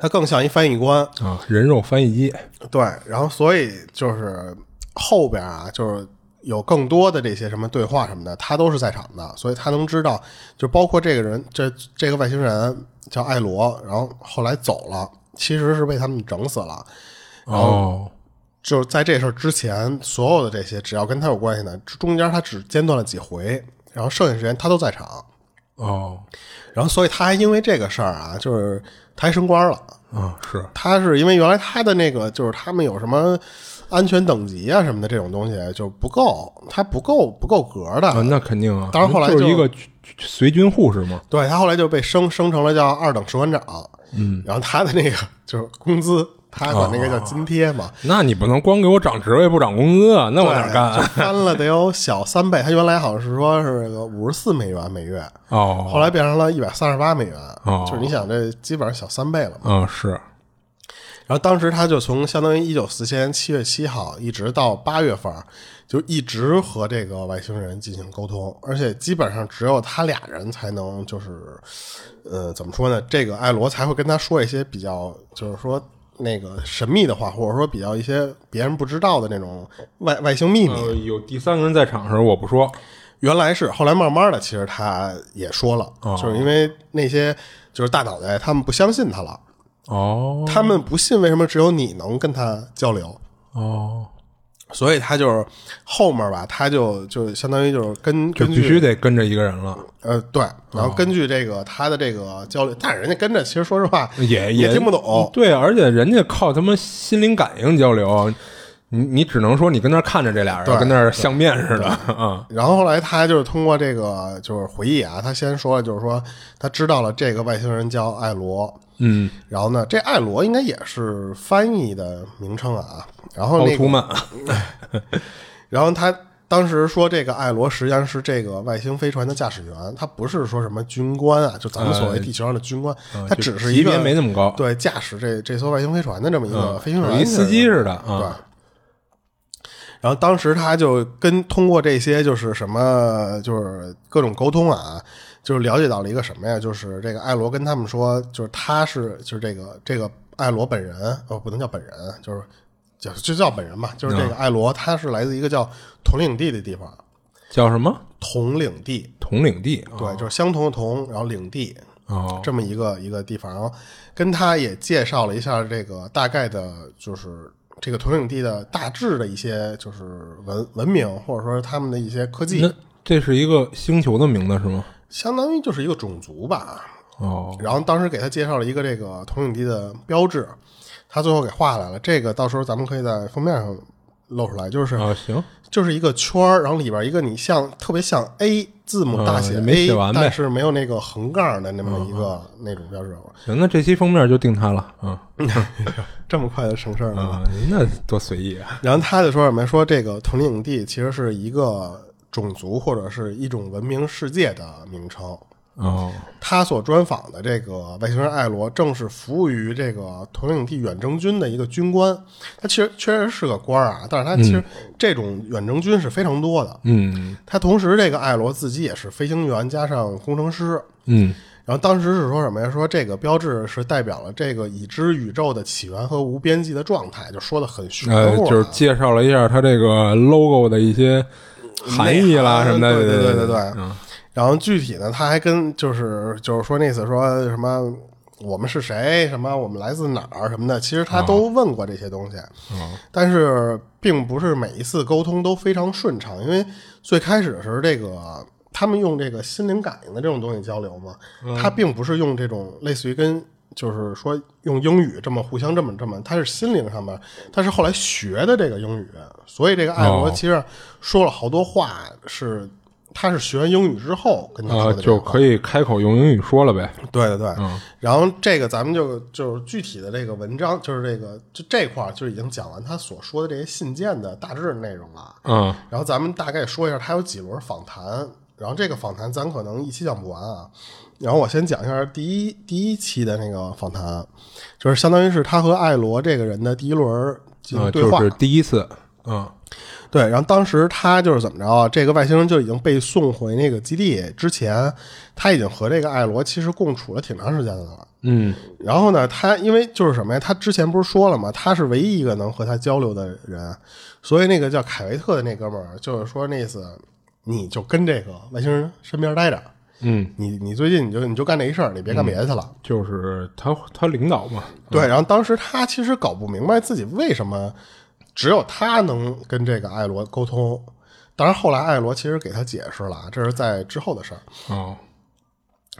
Speaker 1: 他更像一翻译官。
Speaker 2: 啊，人肉翻译机。
Speaker 1: 对，然后所以就是后边啊，就是有更多的这些什么对话什么的，他都是在场的，所以他能知道，就包括这个人，这这个外星人叫艾罗，然后后来走了，其实是被他们整死了。
Speaker 2: 哦，
Speaker 1: 就是在这事儿之前，所有的这些只要跟他有关系的，中间他只间断了几回，然后剩下时间他都在场。
Speaker 2: 哦，
Speaker 1: 然后所以他还因为这个事儿啊，就是他还升官了。
Speaker 2: 啊，是，
Speaker 1: 他是因为原来他的那个就是他们有什么安全等级啊什么的这种东西就不够，他不够不够格的。
Speaker 2: 啊，那肯定啊。
Speaker 1: 当然后来就
Speaker 2: 就是一个随军护士嘛。
Speaker 1: 对他后来就被升升成了叫二等士官长。
Speaker 2: 嗯，
Speaker 1: 然后他的那个就是工资，他管那个叫津贴嘛。
Speaker 2: 那你不能光给我涨职位不涨工资啊，那我哪
Speaker 1: 对
Speaker 2: 干
Speaker 1: 就？翻了得有小三倍。他原来好像是说是个五十四美元每月，
Speaker 2: 哦，
Speaker 1: 后来变成了一百三十八美元。
Speaker 2: 哦
Speaker 1: 就是你想这基本上小三倍了嘛。
Speaker 2: 嗯，是，
Speaker 1: 然后当时他就从相当于一九四七年七月七号一直到八月份，就一直和这个外星人进行沟通，而且基本上只有他俩人才能就是，呃，怎么说呢？这个艾罗才会跟他说一些比较，就是说那个神秘的话，或者说比较一些别人不知道的那种外外星秘密。
Speaker 2: 呃，有第三个人在场时候，我不说。
Speaker 1: 原来是，后来慢慢的，其实他也说了，
Speaker 2: 哦
Speaker 1: 就是因为那些就是大脑袋他们不相信他了，
Speaker 2: 哦
Speaker 1: 他们不信为什么只有你能跟他交流。
Speaker 2: 哦，
Speaker 1: 所以他就是后面吧，他就就相当于就是跟
Speaker 2: 就
Speaker 1: 根据
Speaker 2: 必须得跟着一个人了，
Speaker 1: 呃对，然后根据这个他的这个交流，但是人家跟着，其实说实话
Speaker 2: 也
Speaker 1: 也听不懂。
Speaker 2: 对，而且人家靠他妈心灵感应交流，你你只能说你跟那儿看着这俩人，
Speaker 1: 对
Speaker 2: 跟那儿相面似的啊。
Speaker 1: 然后后来他就是通过这个就是回忆啊，他先说了，就是说他知道了这个外星人叫艾罗，
Speaker 2: 嗯，
Speaker 1: 然后呢，这艾罗应该也是翻译的名称啊。然后那个，
Speaker 2: 奥图曼，
Speaker 1: 然后他当时说这个艾罗实际上是这个外星飞船的驾驶员，他不是说什么军官啊，就咱们所谓地球上的军官，他只是一个
Speaker 2: 级别没那么高，
Speaker 1: 对驾驶这这艘外星飞船的这么一个
Speaker 2: 嗯
Speaker 1: 飞行员，
Speaker 2: 司机似的
Speaker 1: 对
Speaker 2: 啊。。
Speaker 1: 然后当时他就跟通过这些就是什么就是各种沟通啊，就是了解到了一个什么呀？就是这个艾罗跟他们说，就是他是就是这个这个艾罗本人哦，不能叫本人，就是就就叫本人吧，就是这个艾罗，他是来自一个叫统领地的地方，
Speaker 2: 叫什么？
Speaker 1: 统领地，
Speaker 2: 统领地。
Speaker 1: 对，就是相同的同，然后领地，
Speaker 2: 哦，
Speaker 1: 这么一个一个地方，然后跟他也介绍了一下这个大概的，就是这个投影地的大致的一些就是文文明，或者说他们的一些科技
Speaker 2: 那，这是一个星球的名字是吗？
Speaker 1: 相当于就是一个种族吧。
Speaker 2: 哦，
Speaker 1: 然后当时给他介绍了一个这个投影地的标志，他最后给画下来了。这个到时候咱们可以在封面上露出来，就是、
Speaker 2: 啊，行，
Speaker 1: 就是一个圈儿，然后里边一个你像特别像 A 字母大写
Speaker 2: 啊没
Speaker 1: A，、
Speaker 2: 写完呗
Speaker 1: 但是没有那个横杠的那么一个、那种标志。
Speaker 2: 行，那这期封面就定它了。啊
Speaker 1: 这么快就成事儿了
Speaker 2: 那多随意啊！
Speaker 3: 然后他就说什么？说这个统领地其实是一个种族或者是一种文明世界的名称。
Speaker 2: 哦，
Speaker 1: 他所专访的这个外星人艾罗，正是服务于这个统领地远征军的一个军官。他其实确实是个官儿啊，但是他其实这种远征军是非常多的。
Speaker 2: 嗯
Speaker 1: 他同时，这个艾罗自己也是飞行员加上工程师。
Speaker 2: 嗯，
Speaker 1: 然后当时是说什么呀？说这个标志是代表了这个已知宇宙的起源和无边际的状态，就说的很玄
Speaker 2: 呃，
Speaker 1: 乎、啊
Speaker 2: 就是介绍了一下他这个 logo 的一些含义啦什么的，
Speaker 1: 对对对
Speaker 2: 对
Speaker 1: 对
Speaker 2: 嗯
Speaker 1: 然后具体呢，他还跟就是就是说那次说什么我们是谁，什么我们来自哪儿什么的，其实他都问过这些东西。但是并不是每一次沟通都非常顺畅，因为最开始的时候，这个他们用这个心灵感应的这种东西交流嘛，他并不是用这种类似于跟就是说用英语这么互相这么这么，他是心灵上面，他是后来学的这个英语，所以这个艾罗其实说了好多话是。他是学完英语之后跟他说
Speaker 2: 啊，
Speaker 1: 的
Speaker 2: 就可以开口用英语说了呗。
Speaker 1: 对对对，然后这个咱们就就是具体的这个文章，就是这个就这块儿就已经讲完他所说的这些信件的大致内容了。
Speaker 2: 嗯
Speaker 1: 然后咱们大概说一下他有几轮访谈，然后这个访谈咱可能一期讲不完啊。然后我先讲一下第一第一期的那个访谈，就是相当于是他和艾罗这个人的第一轮进行
Speaker 2: 啊，
Speaker 1: 对话。
Speaker 2: 就是第一次，嗯
Speaker 1: 对，然后当时他就是怎么着啊？这个外星人就已经被送回那个基地之前，他已经和这个艾罗其实共处了挺长时间的了。
Speaker 2: 嗯
Speaker 1: 然后呢，他因为就是什么呀？他之前不是说了吗？他是唯一一个能和他交流的人，所以那个叫凯维特的那哥们儿就是说那意思，你就跟这个外星人身边待着，
Speaker 2: 嗯，
Speaker 1: 你你最近你就你就干这一事儿，你别干别的去了。
Speaker 2: 就是他他领导嘛。
Speaker 1: 对，然后当时他其实搞不明白自己为什么只有他能跟这个艾罗沟通。当然，后来艾罗其实给他解释了，这是在之后的事儿。
Speaker 2: 哦，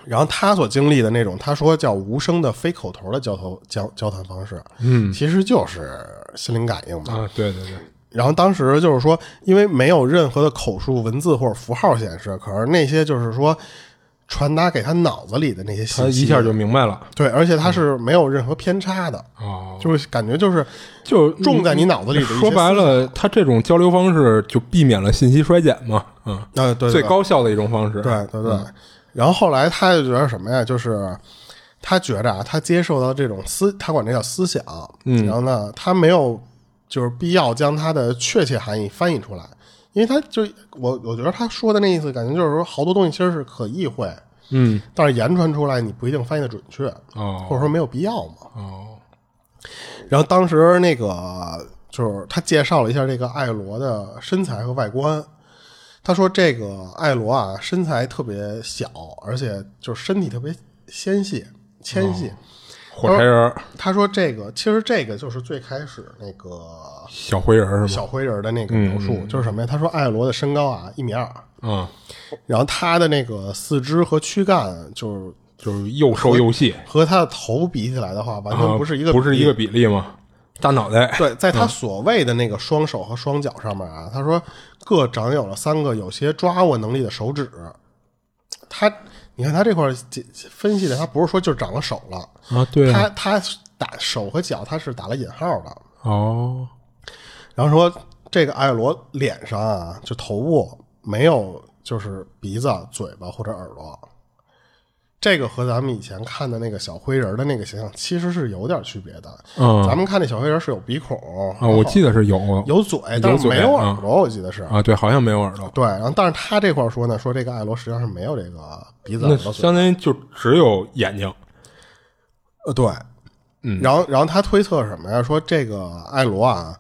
Speaker 1: 然后他所经历的那种，他说叫无声的非口头的交头交交谈方式，
Speaker 2: 嗯
Speaker 1: 其实就是心灵感应嘛。
Speaker 2: 啊，对对对，
Speaker 1: 然后当时就是说，因为没有任何的口述文字或者符号显示，可是那些就是说传达给他脑子里的那些信息，
Speaker 2: 一下就明白了。
Speaker 1: 对，而且他是没有任何偏差的，
Speaker 2: 哦，
Speaker 1: 就是感觉就是
Speaker 2: 就
Speaker 1: 种在你脑子里的
Speaker 2: 说白了，他这种交流方式就避免了信息衰减嘛。嗯，
Speaker 1: 啊，对对
Speaker 2: 最高效的一种方式。
Speaker 1: 对对对。然后后来他就觉得什么呀？就是他觉着啊，他接受到这种思，他管这叫思想。
Speaker 2: 嗯
Speaker 1: 然后呢，他没有就是必要将他的确切含义翻译出来，因为他就我我觉得他说的那意思，感觉就是说好多东西其实是可意会，
Speaker 2: 嗯，
Speaker 1: 但是言传出来你不一定翻译的准确，
Speaker 2: 哦
Speaker 1: 或者说没有必要嘛。
Speaker 2: 哦，
Speaker 1: 然后当时那个就是他介绍了一下这个艾罗的身材和外观。他说这个艾罗啊，身材特别小，而且就是身体特别纤细、纤细。
Speaker 2: 火柴人、
Speaker 1: 他说这个其实这个就是最开始那个
Speaker 2: 小灰人儿是吗？
Speaker 1: 小灰人的那个描述，就是什么呀？他说艾罗的身高啊一米二，
Speaker 2: 嗯，
Speaker 1: 然后他的那个四肢和躯干就是
Speaker 2: 就是又瘦又细，
Speaker 1: 和他的头比起来的话，完全
Speaker 2: 啊
Speaker 1: 不是一个、
Speaker 2: 不是一个。比例吗？大脑袋，
Speaker 1: 对，在他所谓的那个双手和双脚上面啊，他说各长有了三个有些抓握能力的手指。他，你看他这块分析的，他不是说就长了手了，
Speaker 2: 啊，对啊，
Speaker 1: 他他打手和脚他是打了引号的。
Speaker 2: 哦，
Speaker 1: 然后说这个艾罗脸上啊，就头部没有就是鼻子、嘴巴或者耳朵，这个和咱们以前看的那个小灰人的那个形象其实是有点区别的。
Speaker 2: 嗯
Speaker 1: 咱们看那小灰人是有鼻孔
Speaker 2: 啊，我记得是有
Speaker 1: 有嘴，但是没有耳朵，我记得是。
Speaker 2: 啊，对，好像没有耳朵，
Speaker 1: 对，然后但是他这块儿说呢，说这个艾罗实际上是没有这个鼻子、耳朵、嘴。
Speaker 2: 相当于就只有眼睛，
Speaker 1: 呃，对，
Speaker 2: 嗯，
Speaker 1: 然后然后他推测什么呀？说这个艾罗啊，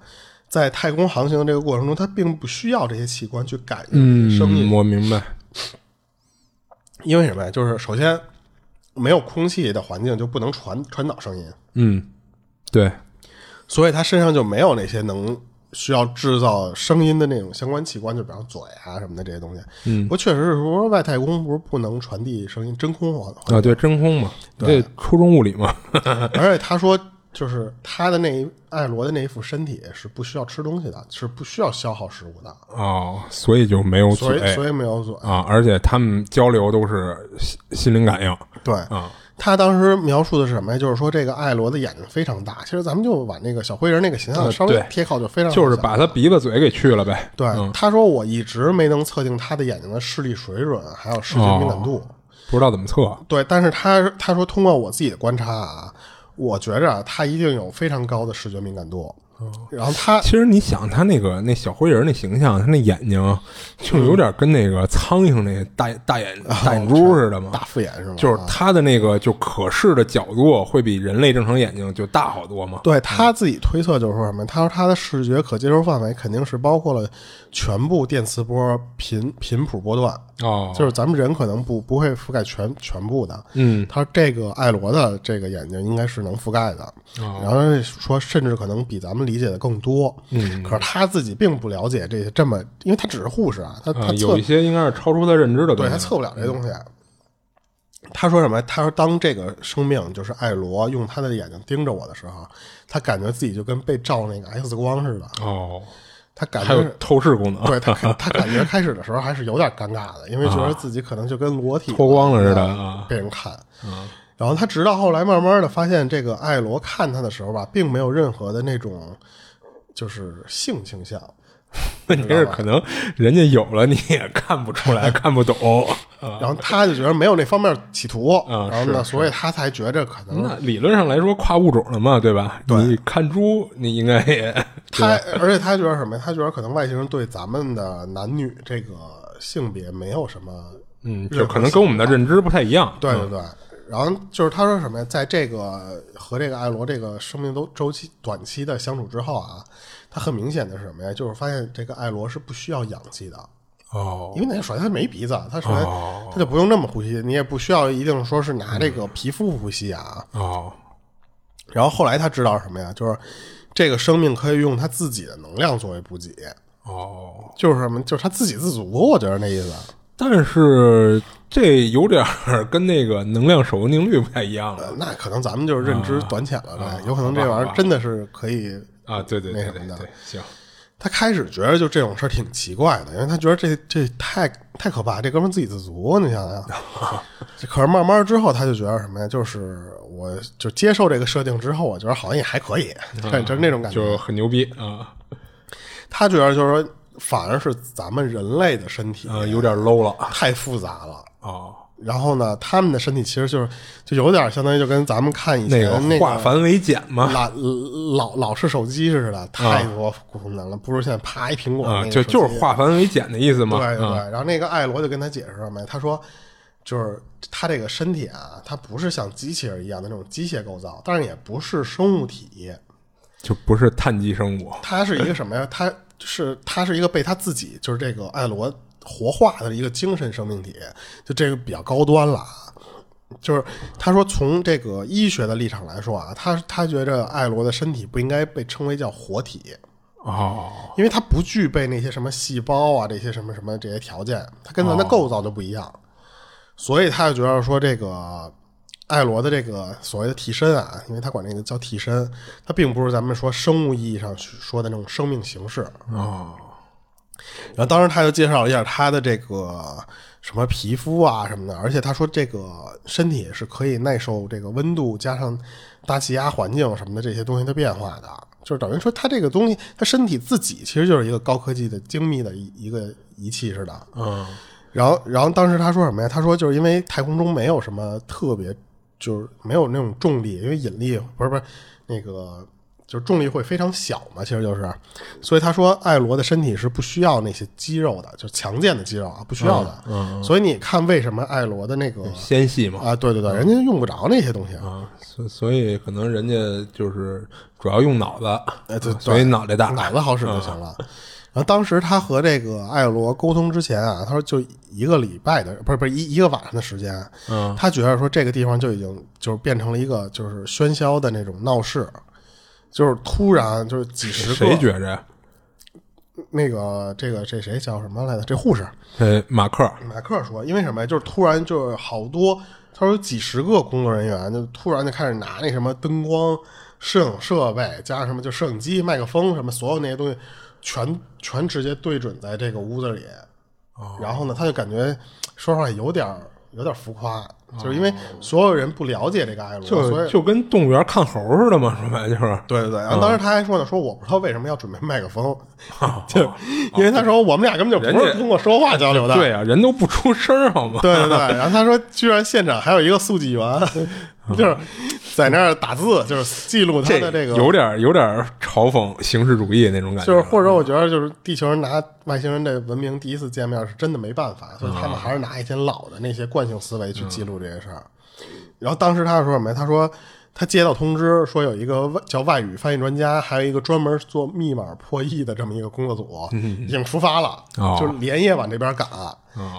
Speaker 1: 在太空航行的这个过程中，他并不需要这些器官去感应声音，
Speaker 2: 嗯，我明白，
Speaker 1: 因为什么呀？就是首先没有空气的环境就不能传传导声音，
Speaker 2: 嗯，对，
Speaker 1: 所以他身上就没有那些能需要制造声音的那种相关器官，就比方嘴啊什么的这些东西。
Speaker 2: 嗯。
Speaker 1: 不过确实是说外太空不是不能传递声音，真空环环
Speaker 2: 啊，对，真空嘛，对初中物理嘛，
Speaker 1: 而且他说，就是他的那一艾罗的那一副身体是不需要吃东西的，是不需要消耗食物的，
Speaker 2: 哦，所以就没有
Speaker 1: 所以
Speaker 2: 嘴
Speaker 1: 所以没有嘴。
Speaker 2: 啊，而且他们交流都是心心灵感应。
Speaker 1: 对，
Speaker 2: 啊，
Speaker 1: 他当时描述的是什么呀？就是说这个艾罗的眼睛非常大，其实咱们就把那个小灰人那个形象
Speaker 2: 呃
Speaker 1: 稍微贴靠就非常好
Speaker 2: 就是把他鼻子嘴给去了呗，
Speaker 1: 对，他说我一直没能测定他的眼睛的视力水准，还有视觉敏感度。
Speaker 2: 不知道怎么测，
Speaker 1: 对，但是他他说通过我自己的观察啊，我觉着啊他一定有非常高的视觉敏感度。然后他
Speaker 2: 其实你想他那个那小灰人那形象，他那眼睛就有点跟那个苍蝇那大大眼大眼珠似的嘛，
Speaker 1: 大复眼是吗？
Speaker 2: 就是他的那个就可视的角度会比人类正常眼睛就大好多嘛。
Speaker 1: 对他自己推测就是说什么？他说他的视觉可接受范围肯定是包括了全部电磁波频频谱波段，
Speaker 2: 哦，
Speaker 1: 就是咱们人可能不不会覆盖全全部的。
Speaker 2: 嗯，
Speaker 1: 他说这个艾罗的这个眼睛应该是能覆盖的，
Speaker 2: 哦
Speaker 1: 然后说甚至可能比咱们理解的更多。
Speaker 2: 嗯，
Speaker 1: 可是他自己并不了解这些这么，因为他只是护士啊，他他
Speaker 2: 啊，
Speaker 1: 测
Speaker 2: 有一些应该是超出他认知的东西。
Speaker 1: 对他测不了这东西。他说什么？他说当这个生命就是艾罗用他的眼睛盯着我的时候，他感觉自己就跟被照那个 X 光似的。
Speaker 2: 哦，
Speaker 1: 他感觉
Speaker 2: 透视功能，
Speaker 1: 对他 他感觉开始的时候还是有点尴尬的，因为觉得自己可能就跟裸体
Speaker 2: 脱光了似的
Speaker 1: 被人看。然后他直到后来慢慢的发现，这个艾罗看他的时候吧，并没有任何的那种就是性倾向。
Speaker 2: 问题是可能人家有了你也看不出来，看不懂。
Speaker 1: 然后他就觉得没有那方面企图，
Speaker 2: 嗯
Speaker 1: 然后呢，所以他才觉着可能
Speaker 2: 那理论上来说，跨物种了嘛，对吧？你看猪，你应该也
Speaker 1: 他，而且他觉得什么呀？他觉得可能外星人对咱们的男女这个性别没有什么，
Speaker 2: 嗯，就可能跟我们的认知不太一样。
Speaker 1: 对对对。然后就是他说什么呀？在这个和这个艾罗这个生命都周期短期的相处之后啊，他很明显的是什么呀？就是发现这个艾罗是不需要氧气的，
Speaker 2: 哦
Speaker 1: 因为那首先他没鼻子，他首先
Speaker 2: 哦
Speaker 1: 他就不用那么呼吸，你也不需要一定说是拿这个皮肤呼吸啊。
Speaker 2: 哦
Speaker 1: 然后后来他知道什么呀？就是这个生命可以用他自己的能量作为补给。
Speaker 2: 哦，
Speaker 1: 就是什么，就是他自给自足，我觉得那意思。
Speaker 2: 但是这有点儿跟那个能量守恒定律不太一样了
Speaker 1: 那可能咱们就是认知短浅了呗，
Speaker 2: 啊
Speaker 1: 有可能这玩意儿真的是可以。
Speaker 2: 啊！对对对
Speaker 1: 那什么的
Speaker 2: 对对，行，
Speaker 1: 他开始觉得就这种事儿挺奇怪的，因为他觉得这这太太可怕，这哥们儿自给自足，你想想。可是慢慢之后，他就觉得什么呀？就是我就接受这个设定之后，我觉得好像也还可以，对，就是那种感觉。
Speaker 2: 就很牛逼啊
Speaker 1: 他觉得就是说，反而是咱们人类的身体
Speaker 2: 啊，有点 low 了
Speaker 1: 太复杂了。
Speaker 2: 哦。
Speaker 1: 然后呢，他们的身体其实就是就有点相当于就跟咱们看以前那个
Speaker 2: 化繁为简嘛，
Speaker 1: 老老老式手机似的，太多功能了，不如现在啪一苹果
Speaker 2: 啊，就就是化繁为简的意思嘛。
Speaker 1: 对对然后那个艾罗就跟他解释什么呀？他说，就是他这个身体啊，它不是像机器人一样的那种机械构造，但是也不是生物体，
Speaker 2: 就不是碳基生物。
Speaker 1: 它是一个什么呀？它是它是一个被他自己就是这个艾罗活化的一个精神生命体，就这个比较高端了啊。就是他说，从这个医学的立场来说啊，他他觉着艾罗的身体不应该被称为叫活体，
Speaker 2: 哦
Speaker 1: 因为它不具备那些什么细胞啊，这些什么什么这些条件，它跟咱的构造就不一样，所以他就觉得说这个艾罗的这个所谓的替身啊，因为他管这个叫替身，它并不是咱们说生物意义上说的那种生命形式。
Speaker 2: 哦
Speaker 1: 然后当时他就介绍了一下他的这个什么皮肤啊什么的，而且他说这个身体是可以耐受这个温度加上大气压环境什么的这些东西的变化的，就是等于说他这个东西，他身体自己其实就是一个高科技的精密的一一个仪器似的。
Speaker 2: 嗯
Speaker 1: 然后，然后当时他说什么呀？他说就是因为太空中没有什么特别，就是没有那种重力，因为引力不是不是那个，就是重力会非常小嘛，其实就是，所以他说艾罗的身体是不需要那些肌肉的，就强健的肌肉啊，不需要的。
Speaker 2: 嗯，
Speaker 1: 所以你看为什么艾罗的那个
Speaker 2: 纤细嘛
Speaker 1: 啊，对对对，人家用不着那些东西啊。
Speaker 2: 啊，所所以可能人家就是主要用脑子，
Speaker 1: 哎对
Speaker 2: 所以脑袋大，
Speaker 1: 脑子好使就行了。然后当时他和这个艾罗沟通之前啊，他说就一个礼拜的，不是不是一一个晚上的时间，
Speaker 2: 嗯
Speaker 1: 他觉得说这个地方就已经就是变成了一个就是喧嚣的那种闹市，就是突然就是几十个
Speaker 2: 谁觉着呀？
Speaker 1: 那个这个这谁叫什么来着？这护士
Speaker 2: 呃，马克
Speaker 1: 马克说，因为什么呀？就是突然就是好多，他说有几十个工作人员就突然就开始拿那什么灯光、摄影设备加上什么就摄影机、麦克风什么所有那些东西，全全直接对准在这个屋子里。然后呢，他就感觉说实话有点儿有点儿浮夸，就是因为所有人不了解这个艾罗，所以
Speaker 2: 就就跟动物园看猴似的嘛，说白了就是。
Speaker 1: 对对对。然后当时他还说呢，说我不知道为什么要准备麦克风，就因为他说我们俩根本就不
Speaker 2: 人家
Speaker 1: 是通过说话交流的，
Speaker 2: 对啊，人都不出声儿好吗？
Speaker 1: 对对对，然后他说，居然现场还有一个速记员，就是在那儿打字，就是记录他的这个，
Speaker 2: 有点有点嘲讽形式主义那种感觉，
Speaker 1: 就是或者我觉得就是地球人拿外星人的文明第一次见面是真的没办法，所以他们还是拿一些老的那些惯性思维去记录这些事儿。然后当时他说什么？他说他接到通知说有一个外叫外语翻译专家，还有一个专门做密码破译的这么一个工作组已经出发了，
Speaker 2: 哦
Speaker 1: 就连夜往这边赶，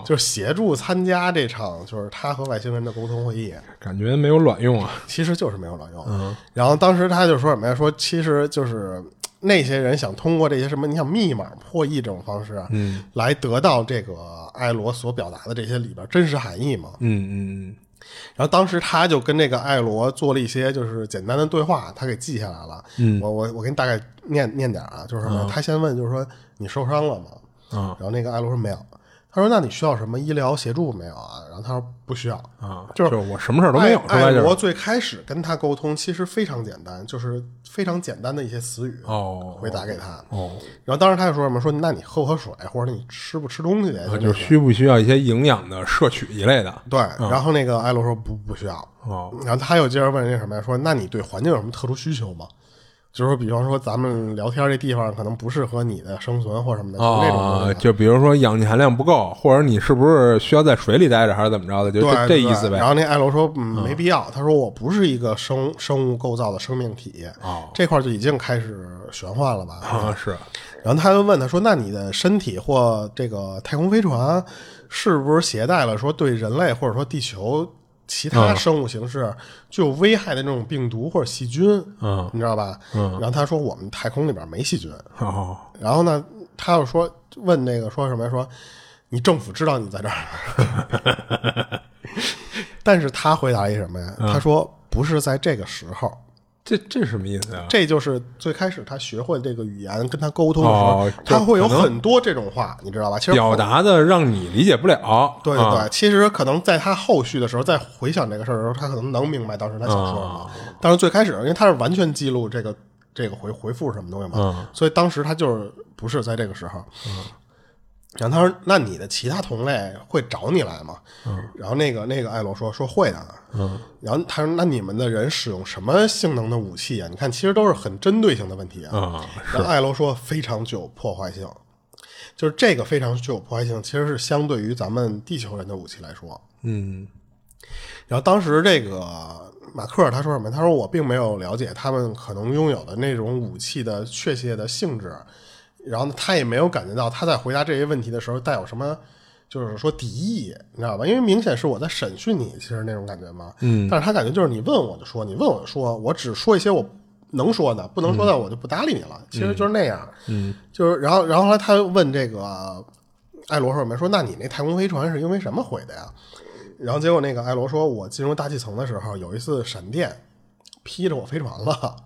Speaker 1: 就是协助参加这场就是他和外星人的沟通会议。
Speaker 2: 感觉没有卵用啊。
Speaker 1: 其实就是没有卵用。然后当时他就说什么呀？说其实就是那些人想通过这些什么，你想密码破译这种方式啊，
Speaker 2: 嗯
Speaker 1: 来得到这个艾罗所表达的这些里边真实含义嘛。
Speaker 2: 嗯嗯
Speaker 1: 然后当时他就跟那个艾罗做了一些就是简单的对话，他给记下来了。
Speaker 2: 嗯
Speaker 1: 我我我给你大概念念点啊，就是？他先问就是说你受伤了吗？
Speaker 2: 嗯啊
Speaker 1: 然后那个艾罗说没有。他说那你需要什么医疗协助没有啊？然后他说不需要。
Speaker 2: 啊，
Speaker 1: 就是
Speaker 2: 我什么事儿都没有，说
Speaker 1: 艾艾罗最开始跟他沟通其实非常简单，就是非常简单的一些词语
Speaker 2: 哦
Speaker 1: 回答给他。
Speaker 2: 哦，
Speaker 1: 然后当时他就说什么说那你喝不喝水，或者你吃不吃东西？
Speaker 2: 啊
Speaker 1: 就
Speaker 2: 就是需不需要一些营养的摄取一类的？
Speaker 1: 对。然后那个艾罗说不不需要。
Speaker 2: 哦
Speaker 1: 然后他又接着问那什么呀？说那你对环境有什么特殊需求吗？就是说，比方说咱们聊天这地方可能不适合你的生存或什么的，
Speaker 2: 啊，
Speaker 1: 西。
Speaker 2: 就比如说氧气含量不够，或者你是不是需要在水里待着，还是怎么着的？就这这意思呗。
Speaker 1: 然后那艾罗说，嗯，没必要。他说我不是一个生生物构造的生命体，
Speaker 2: 哦
Speaker 1: 这块就已经开始玄幻了吧？
Speaker 2: 啊，是
Speaker 1: 然后他就问他说：“那你的身体或这个太空飞船是不是携带了说对人类或者说地球其他生物形式具有危害的那种病毒或者细菌？
Speaker 2: 嗯
Speaker 1: 你知道吧？嗯。然后他说我们太空里边没细菌。
Speaker 2: 哦，
Speaker 1: 然后呢，他又说问那个说什么呀？说你政府知道你在这儿，但是他回答一什么呀？他说不是在这个时候。”
Speaker 2: 这这什么意思啊？
Speaker 1: 这就是最开始他学会这个语言，跟他沟通的时候，
Speaker 2: 哦
Speaker 1: 他会有很多这种话，你知道吧？其实
Speaker 2: 表达的让你理解不了。
Speaker 1: 对对对，
Speaker 2: 啊
Speaker 1: 其实可能在他后续的时候，再回想这个事儿的时候，他可能能明白当时他想说什么。但是最开始，因为他是完全记录这个这个回回复什么东西嘛，
Speaker 2: 嗯
Speaker 1: 所以当时他就是不是在这个时候。然后他说：“那你的其他同类会找你来吗？”嗯然后那个那个艾罗说：“说会的。”嗯。然后他说：“那你们的人使用什么性能的武器啊？你看，其实都是很针对性的问题啊。
Speaker 2: 啊，
Speaker 1: 然后艾罗说非常具有破坏性，就是这个非常具有破坏性，其实是相对于咱们地球人的武器来说。
Speaker 2: 嗯
Speaker 1: 然后当时这个马克尔他说什么？他说我并没有了解他们可能拥有的那种武器的确切的性质，然后呢他也没有感觉到他在回答这些问题的时候带有什么。就是说敌意，你知道吧？因为明显是我在审讯你，其实那种感觉嘛。嗯。但是他感觉就是你问我就说，你问我就说，我只说一些我能说的，不能说的我就不搭理你了。其实就是那样。
Speaker 2: 嗯。
Speaker 1: 就是然后然后后来他又问这个艾罗说什么？说那你那太空飞船是因为什么毁的呀？然后结果那个艾罗说，我进入大气层的时候有一次闪电劈着我飞船了。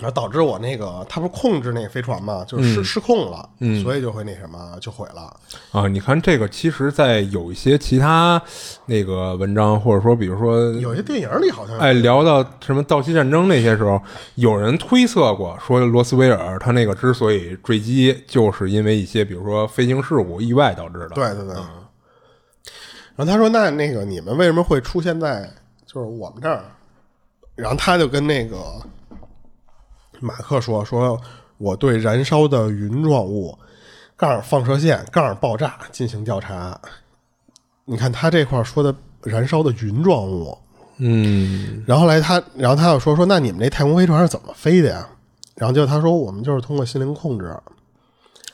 Speaker 1: 然后导致我那个，他不是控制那个飞船嘛，就是失、失控了，所以就会那什么就毁了。
Speaker 2: 啊，你看这个，其实，在有一些其他那个文章，或者说，比如说，
Speaker 1: 有些电影里好像
Speaker 2: 哎，聊到什么盗窃战争那些时候，有人推测过，说罗斯威尔他那个之所以坠机，就是因为一些比如说飞行事故、意外导致的。
Speaker 1: 对对对。然后他说：“那那个你们为什么会出现在就是我们这儿？”然后他就跟那个马克说：“说我对燃烧的云状物杠放射线杠爆炸进行调查。你看他这块儿说的燃烧的云状物，
Speaker 2: 嗯
Speaker 1: 然后来他，然后他又说说那你们这太空飞船是怎么飞的呀？然后就他说我们就是通过心灵控制。”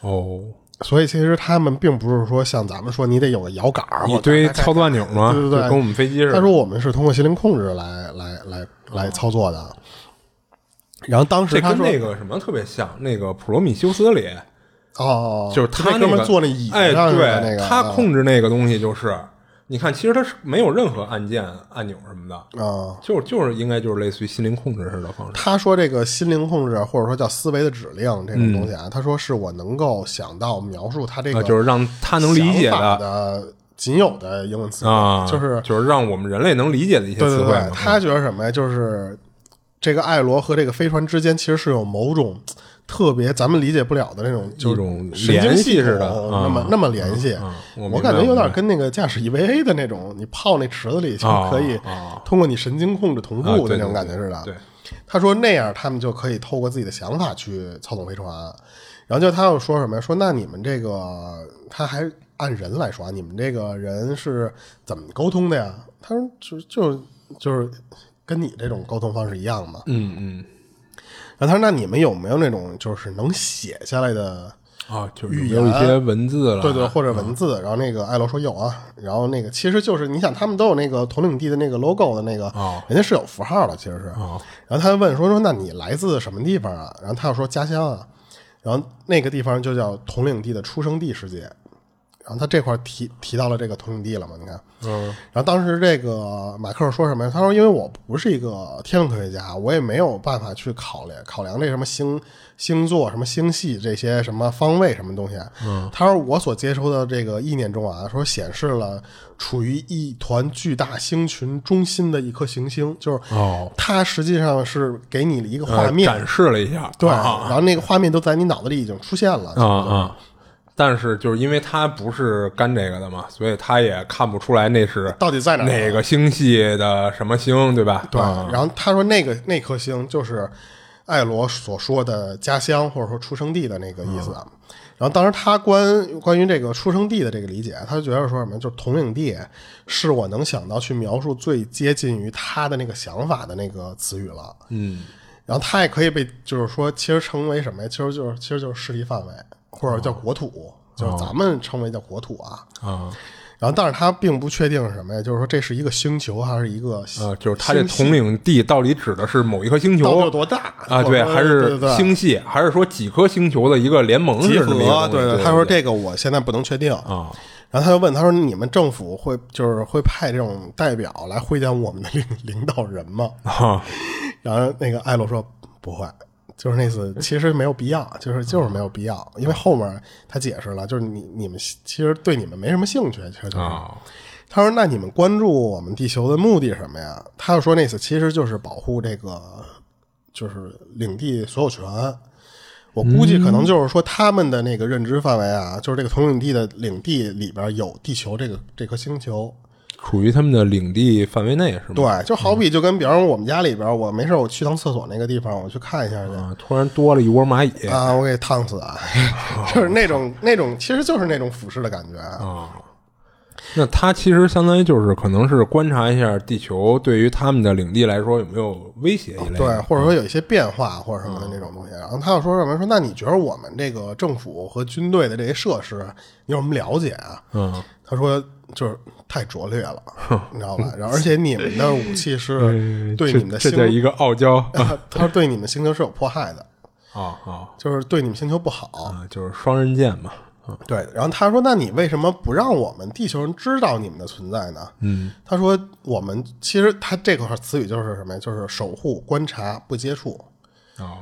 Speaker 2: 哦，
Speaker 1: 所以其实他们并不是说像咱们说你得有个摇杆儿，
Speaker 2: 一堆操作按钮嘛，
Speaker 1: 对对对
Speaker 2: 跟我们飞机似的。
Speaker 1: 他说我们是通过心灵控制来来来来操作的。然后当时
Speaker 2: 这
Speaker 1: 他说
Speaker 2: 跟那个什么特别像，那个《普罗米修斯》里，
Speaker 1: 哦，
Speaker 2: 就是他那个
Speaker 1: 哥们儿坐那椅子
Speaker 2: 哎，
Speaker 1: 上似
Speaker 2: 对，
Speaker 1: 的那个，
Speaker 2: 他控制那个东西就是，你看，其实他是没有任何按键、按钮什么的，
Speaker 1: 啊。
Speaker 2: 就就是应该就是类似于心灵控制似的方式。
Speaker 1: 他说这个心灵控制或者说叫思维的指令这种东西
Speaker 2: 嗯
Speaker 1: 啊，他说是我能够想到描述他这个
Speaker 2: 啊，就是让他能理解的，
Speaker 1: 的仅有的英文词汇，
Speaker 2: 啊，
Speaker 1: 就是
Speaker 2: 就是让我们人类能理解的一些
Speaker 1: 对对对
Speaker 2: 词汇嘛，
Speaker 1: 他觉得什么呀？就是这个艾罗和这个飞船之间其实是有某种特别咱们理解不了的那种，就是
Speaker 2: 种
Speaker 1: 神经
Speaker 2: 联系
Speaker 1: 系
Speaker 2: 似的
Speaker 1: 那么那么联系。
Speaker 2: 啊我
Speaker 1: 我感觉有点跟那个驾驶 EVA 的那种，你泡那池子里就可以
Speaker 2: 啊
Speaker 1: 通过你神经控制同步的那种感觉似的。
Speaker 2: 对，
Speaker 1: 他说那样他们就可以透过自己的想法去操纵飞船。然后就他又说什么呀？说那你们这个他还按人来说啊，你们这个人是怎么沟通的呀？他说就就就是跟你这种沟通方式一样嘛。
Speaker 2: 嗯嗯
Speaker 1: 然后他说那你们有没有那种就是能写下来的？
Speaker 2: 啊，就是
Speaker 1: 语
Speaker 2: 有一
Speaker 1: 言
Speaker 2: 些文字了，
Speaker 1: 对对，或者文字。然后那个艾罗说有啊。然后那个其实就是你想，他们都有那个统领地的那个 logo 的那个，
Speaker 2: 哦
Speaker 1: 人家是有符号的，其实是。
Speaker 2: 哦
Speaker 1: 然后他就问说说那你来自什么地方啊？然后他又说家乡啊。然后那个地方就叫统领地的出生地世界。然后他这块儿提提到了这个投影地了嘛？你看，
Speaker 2: 嗯
Speaker 1: 然后当时这个马克说什么呀？他说：“因为我不是一个天文科学家，我也没有办法去考量考量这什么星星座、什么星系这些什么方位什么东西。”嗯，他说我所接收的这个意念中啊，说显示了处于一团巨大星群中心的一颗行星，就是
Speaker 2: 哦，
Speaker 1: 它实际上是给你了一个
Speaker 2: 呃
Speaker 1: 画面，
Speaker 2: 展示了一下，
Speaker 1: 对，
Speaker 2: 啊
Speaker 1: 然后那个画面都在你脑子里已经出现了
Speaker 2: 啊啊。但是就是因为他不是干这个的嘛，所以他也看不出来那是
Speaker 1: 到底在哪
Speaker 2: 哪个星系的什么星，对吧？
Speaker 1: 对，
Speaker 2: 啊
Speaker 1: 然后他说那个那颗星就是艾罗所说的家乡或者说出生地的那个意思。啊然后当时他关关于这个出生地的这个理解，他就觉得说什么，就是统领地是我能想到去描述最接近于他的那个想法的那个词语了。
Speaker 2: 嗯
Speaker 1: 然后它也可以被就是说，其实称为什么呀？其实就是其实就是势力范围，或者叫国土，就是咱们称为叫国土啊。
Speaker 2: 啊
Speaker 1: 然后，但是他并不确定是什么呀？就是说这是一个星球还是一个
Speaker 2: 呃，就是他这统领地到底指的是某一颗星
Speaker 1: 球有
Speaker 2: 球
Speaker 1: 多大
Speaker 2: 啊？对，还是
Speaker 1: 对对
Speaker 2: 星系，还是说几颗星球的一个联盟
Speaker 1: 集
Speaker 2: 是这么一个
Speaker 1: 合？
Speaker 2: 东西对，
Speaker 1: 对他说这个我现在不能确定。
Speaker 2: 啊
Speaker 1: 然后他就问他说：“你们政府会就是会派这种代表来会见我们的领领导人吗
Speaker 2: 啊？”
Speaker 1: 然后那个艾洛说：“不会。”就是那次，其实没有必要，就是就是没有必要，因为后面他解释了，就是你你们其实对你们没什么兴趣，其实就是。
Speaker 2: 啊
Speaker 1: 他说：“那你们关注我们地球的目的是什么呀？”他就说：“那次其实就是保护这个，就是领地所有权。我估计可能就是说他们的那个认知范围啊，就是这个统领地的领地里边有地球这个这颗星球。
Speaker 2: 处于他们的领地范围内是吗？
Speaker 1: 对，就好比就跟比方说我们家里边，我没事我去趟厕所那个地方，我去看一下去。
Speaker 2: 啊，突然多了一窝蚂蚁
Speaker 1: 啊，我给烫死啊！就是那种那种，其实就是那种俯视的感觉。
Speaker 2: 啊。那他其实相当于就是可能是观察一下地球对于他们的领地来说有没有威胁一类的。
Speaker 1: 对，或者说有一些变化或者什么的那种东西。然后他又说什么？说那你觉得我们这个政府和军队的这些设施，你有什么了解啊？
Speaker 2: 嗯，
Speaker 1: 他说就是太拙劣了，你知道吧？然后而且你们的武器是对你们的星，
Speaker 2: 这这叫一个傲娇 啊
Speaker 1: 他说对你们星球是有迫害的，
Speaker 2: 啊
Speaker 1: 就是对你们星球不好。
Speaker 2: 啊，就是双刃剑嘛。
Speaker 1: 对，然后他说：“那你为什么不让我们地球人知道你们的存在呢？”
Speaker 2: 嗯，
Speaker 1: 他说：“我们其实他这块词语就是什么呀？就是守护、观察、不接触。
Speaker 2: 哦，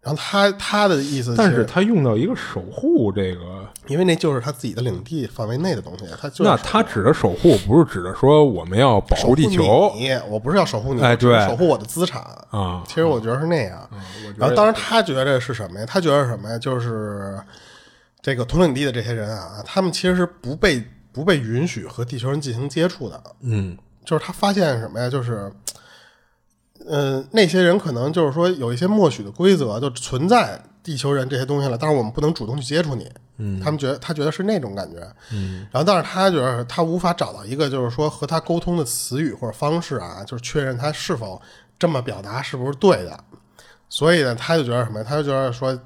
Speaker 1: 然后他他的意思，
Speaker 2: 但是他用到一个守护这个，
Speaker 1: 因为那就是他自己的领地范围内的东西，他就是
Speaker 2: 那他指的守护不是指的说我们要保
Speaker 1: 守
Speaker 2: 护地球
Speaker 1: 你，我不是要守护你，
Speaker 2: 哎对
Speaker 1: 守护我的资产。
Speaker 2: 啊？
Speaker 1: 其实我觉得是那样。然后，当时他觉得是什么呀？他觉得什么呀？就是这个统领地的这些人啊，他们其实是不被不被允许和地球人进行接触的。
Speaker 2: 嗯
Speaker 1: 就是他发现什么呀？就是，呃，那些人可能就是说有一些默许的规则就存在地球人这些东西了，但是我们不能主动去接触你。嗯，他们觉得他觉得是那种感觉。嗯，然后但是他觉得他无法找到一个就是说和他沟通的词语或者方式啊，就是确认他是否这么表达是不是对的。所以呢，他就觉得什么呀？他就觉得说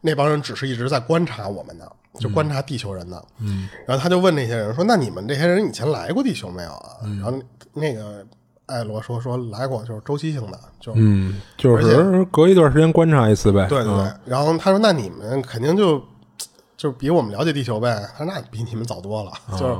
Speaker 1: 那帮人只是一直在观察我们呢，就观察地球人呢。嗯，然后他就问那些人说：“那你们这些人以前来过地球没有啊？”然后那个艾罗说：“说来过，就是周期性的，就
Speaker 2: 嗯，就是隔一段时间观察一次呗。
Speaker 1: 对对对。
Speaker 2: 嗯
Speaker 1: 然后他说：“那你们肯定就就比我们了解地球呗？”他说：“那比你们早多了，就是。”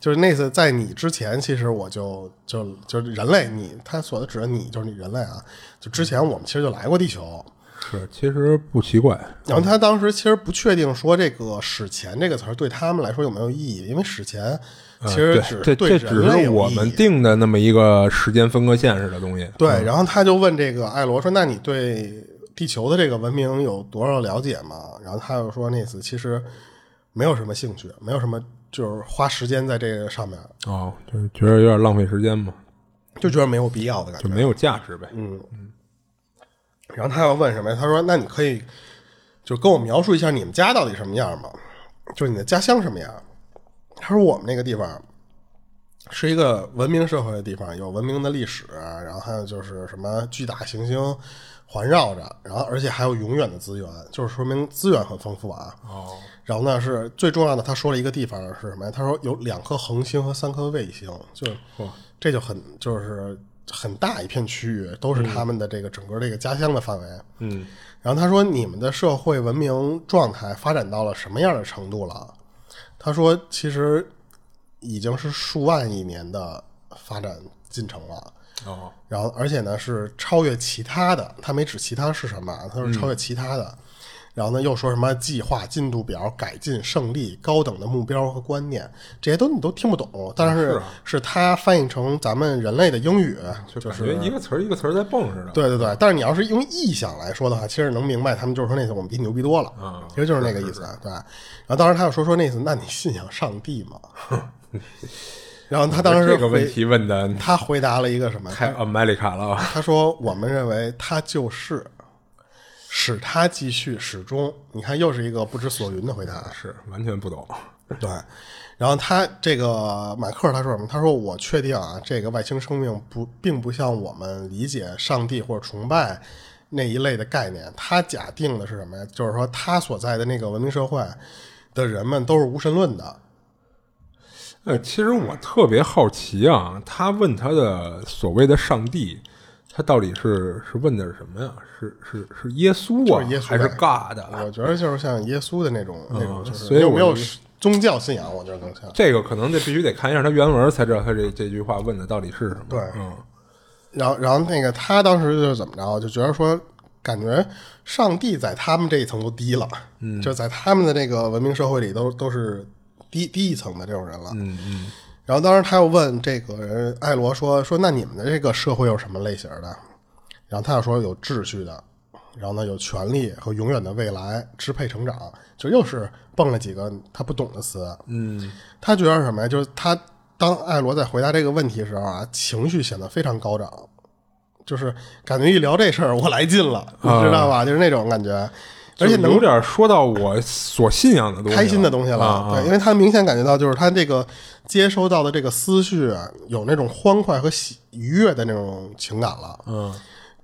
Speaker 1: 就是那次在你之前，其实我就就就是人类，你他所指的你就是你人类啊。就之前我们其实就来过地球，
Speaker 2: 是，其实不奇怪。
Speaker 1: 然后他当时其实不确定说这个“史前”这个词儿对他们来说有没有意义，因为史前其实
Speaker 2: 对
Speaker 1: 只
Speaker 2: 这这只是我们定的那么一个时间分割线似的东西。
Speaker 1: 对，然后他就问这个艾罗说：“那你对地球的这个文明有多少了解吗？”然后他又说：“那次其实没有什么兴趣，没有什么就是花时间在这个上面，
Speaker 2: 哦，就是觉得有点浪费时间嘛，
Speaker 1: 就觉得没有必要的感觉。
Speaker 2: 就没有价值呗。
Speaker 1: 嗯，然后他要问什么呀？他说：“那你可以就跟我描述一下你们家到底什么样吗？就是你的家乡什么样？”他说：“我们那个地方是一个文明社会的地方，有文明的历史，然后还有就是什么巨大行星环绕着，然后而且还有永远的资源，就是说明资源很丰富啊。
Speaker 2: 哦，
Speaker 1: 然后呢是最重要的，他说了一个地方是什么呀？他说有两颗恒星和三颗卫星，就是这就很就是很大一片区域都是他们的这个整个这个家乡的范围。
Speaker 2: 嗯，
Speaker 1: 然后他说你们的社会文明状态发展到了什么样的程度了？他说其实已经是数万亿年的发展进程了。
Speaker 2: 哦，
Speaker 1: 然后而且呢是超越其他的，他没指其他是什么啊，他说超越其他的。然后呢，又说什么计划、进度表、改进、胜利、高等的目标和观念，这些都你都听不懂。但是
Speaker 2: 是
Speaker 1: 他翻译成咱们人类的英语，
Speaker 2: 感觉一个词儿一个词儿在蹦似的。
Speaker 1: 对对对。但是你要是用意想来说的话，其实能明白他们就是说那次我们比你牛逼多了，
Speaker 2: 嗯
Speaker 1: 其实就是那个意思。对。然后当时他又说说那次，那你信仰上帝吗？然后他当时
Speaker 2: 这个问题问的
Speaker 1: 他回答了一个什么？
Speaker 2: 太 America 了啊。
Speaker 1: 他说：“我们认为他就是，使他继续始终。你看，又是一个不知所云的回答。
Speaker 2: 是完全不懂。
Speaker 1: 对，然后他这个马克他说什么？他说：我确定啊，这个外星生命不并不像我们理解上帝或者崇拜那一类的概念。他假定的是什么呀？就是说，他所在的那个文明社会的人们都是无神论的。
Speaker 2: 呃，其实我特别好奇啊，他问他的所谓的上帝，他到底是是问的是什么呀？是是是耶稣啊，
Speaker 1: 就是耶稣
Speaker 2: 还是
Speaker 1: 呗
Speaker 2: God？
Speaker 1: 我觉得就是像耶稣的那种、那种，就是
Speaker 2: 所以我
Speaker 1: 有没有宗教信仰？我觉得更像。
Speaker 2: 这个可能得必须得看一下他原文，才知道他这这句话问的到底是什么。
Speaker 1: 对
Speaker 2: 嗯，
Speaker 1: 然后，然后那个他当时就是怎么着，就觉得说，感觉上帝在他们这一层都低了，嗯，就在他们的这个文明社会里都都是低低一层的这种人了，
Speaker 2: 嗯嗯，
Speaker 1: 然后当时他又问这个人艾罗说说那你们的这个社会有什么类型的？然后他又说有秩序的，然后呢有权利和永远的未来支配成长，就又是蹦了几个他不懂的词。
Speaker 2: 嗯，
Speaker 1: 他觉得什么呀？就是他当艾罗在回答这个问题的时候啊，情绪显得非常高涨，就是感觉一聊这事儿我来劲了，你知道吧？就是那种感觉，而且能
Speaker 2: 有点说到我所信仰的东西，
Speaker 1: 开心的东西了。
Speaker 2: 啊
Speaker 1: 对，因为他明显感觉到，就是他这个接收到的这个思绪啊有那种欢快和喜愉悦的那种情感了。
Speaker 2: 嗯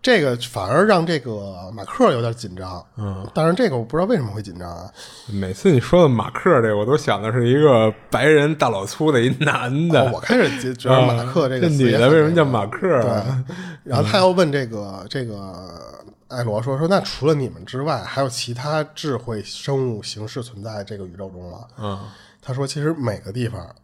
Speaker 1: 这个反而让这个马克有点紧张。
Speaker 2: 嗯，
Speaker 1: 但是这个我不知道为什么会紧张啊。
Speaker 2: 每次你说的马克这个，我都想的是一个白人大老粗的一男的。
Speaker 1: 哦我开始觉觉得马克这个词
Speaker 2: 女的为什么叫马克啊？
Speaker 1: 对，然后他又问这个这个艾罗说说，那除了你们之外，还有其他智慧生物形式存在这个宇宙中吗？
Speaker 2: 嗯
Speaker 1: 他说，其实每个地方，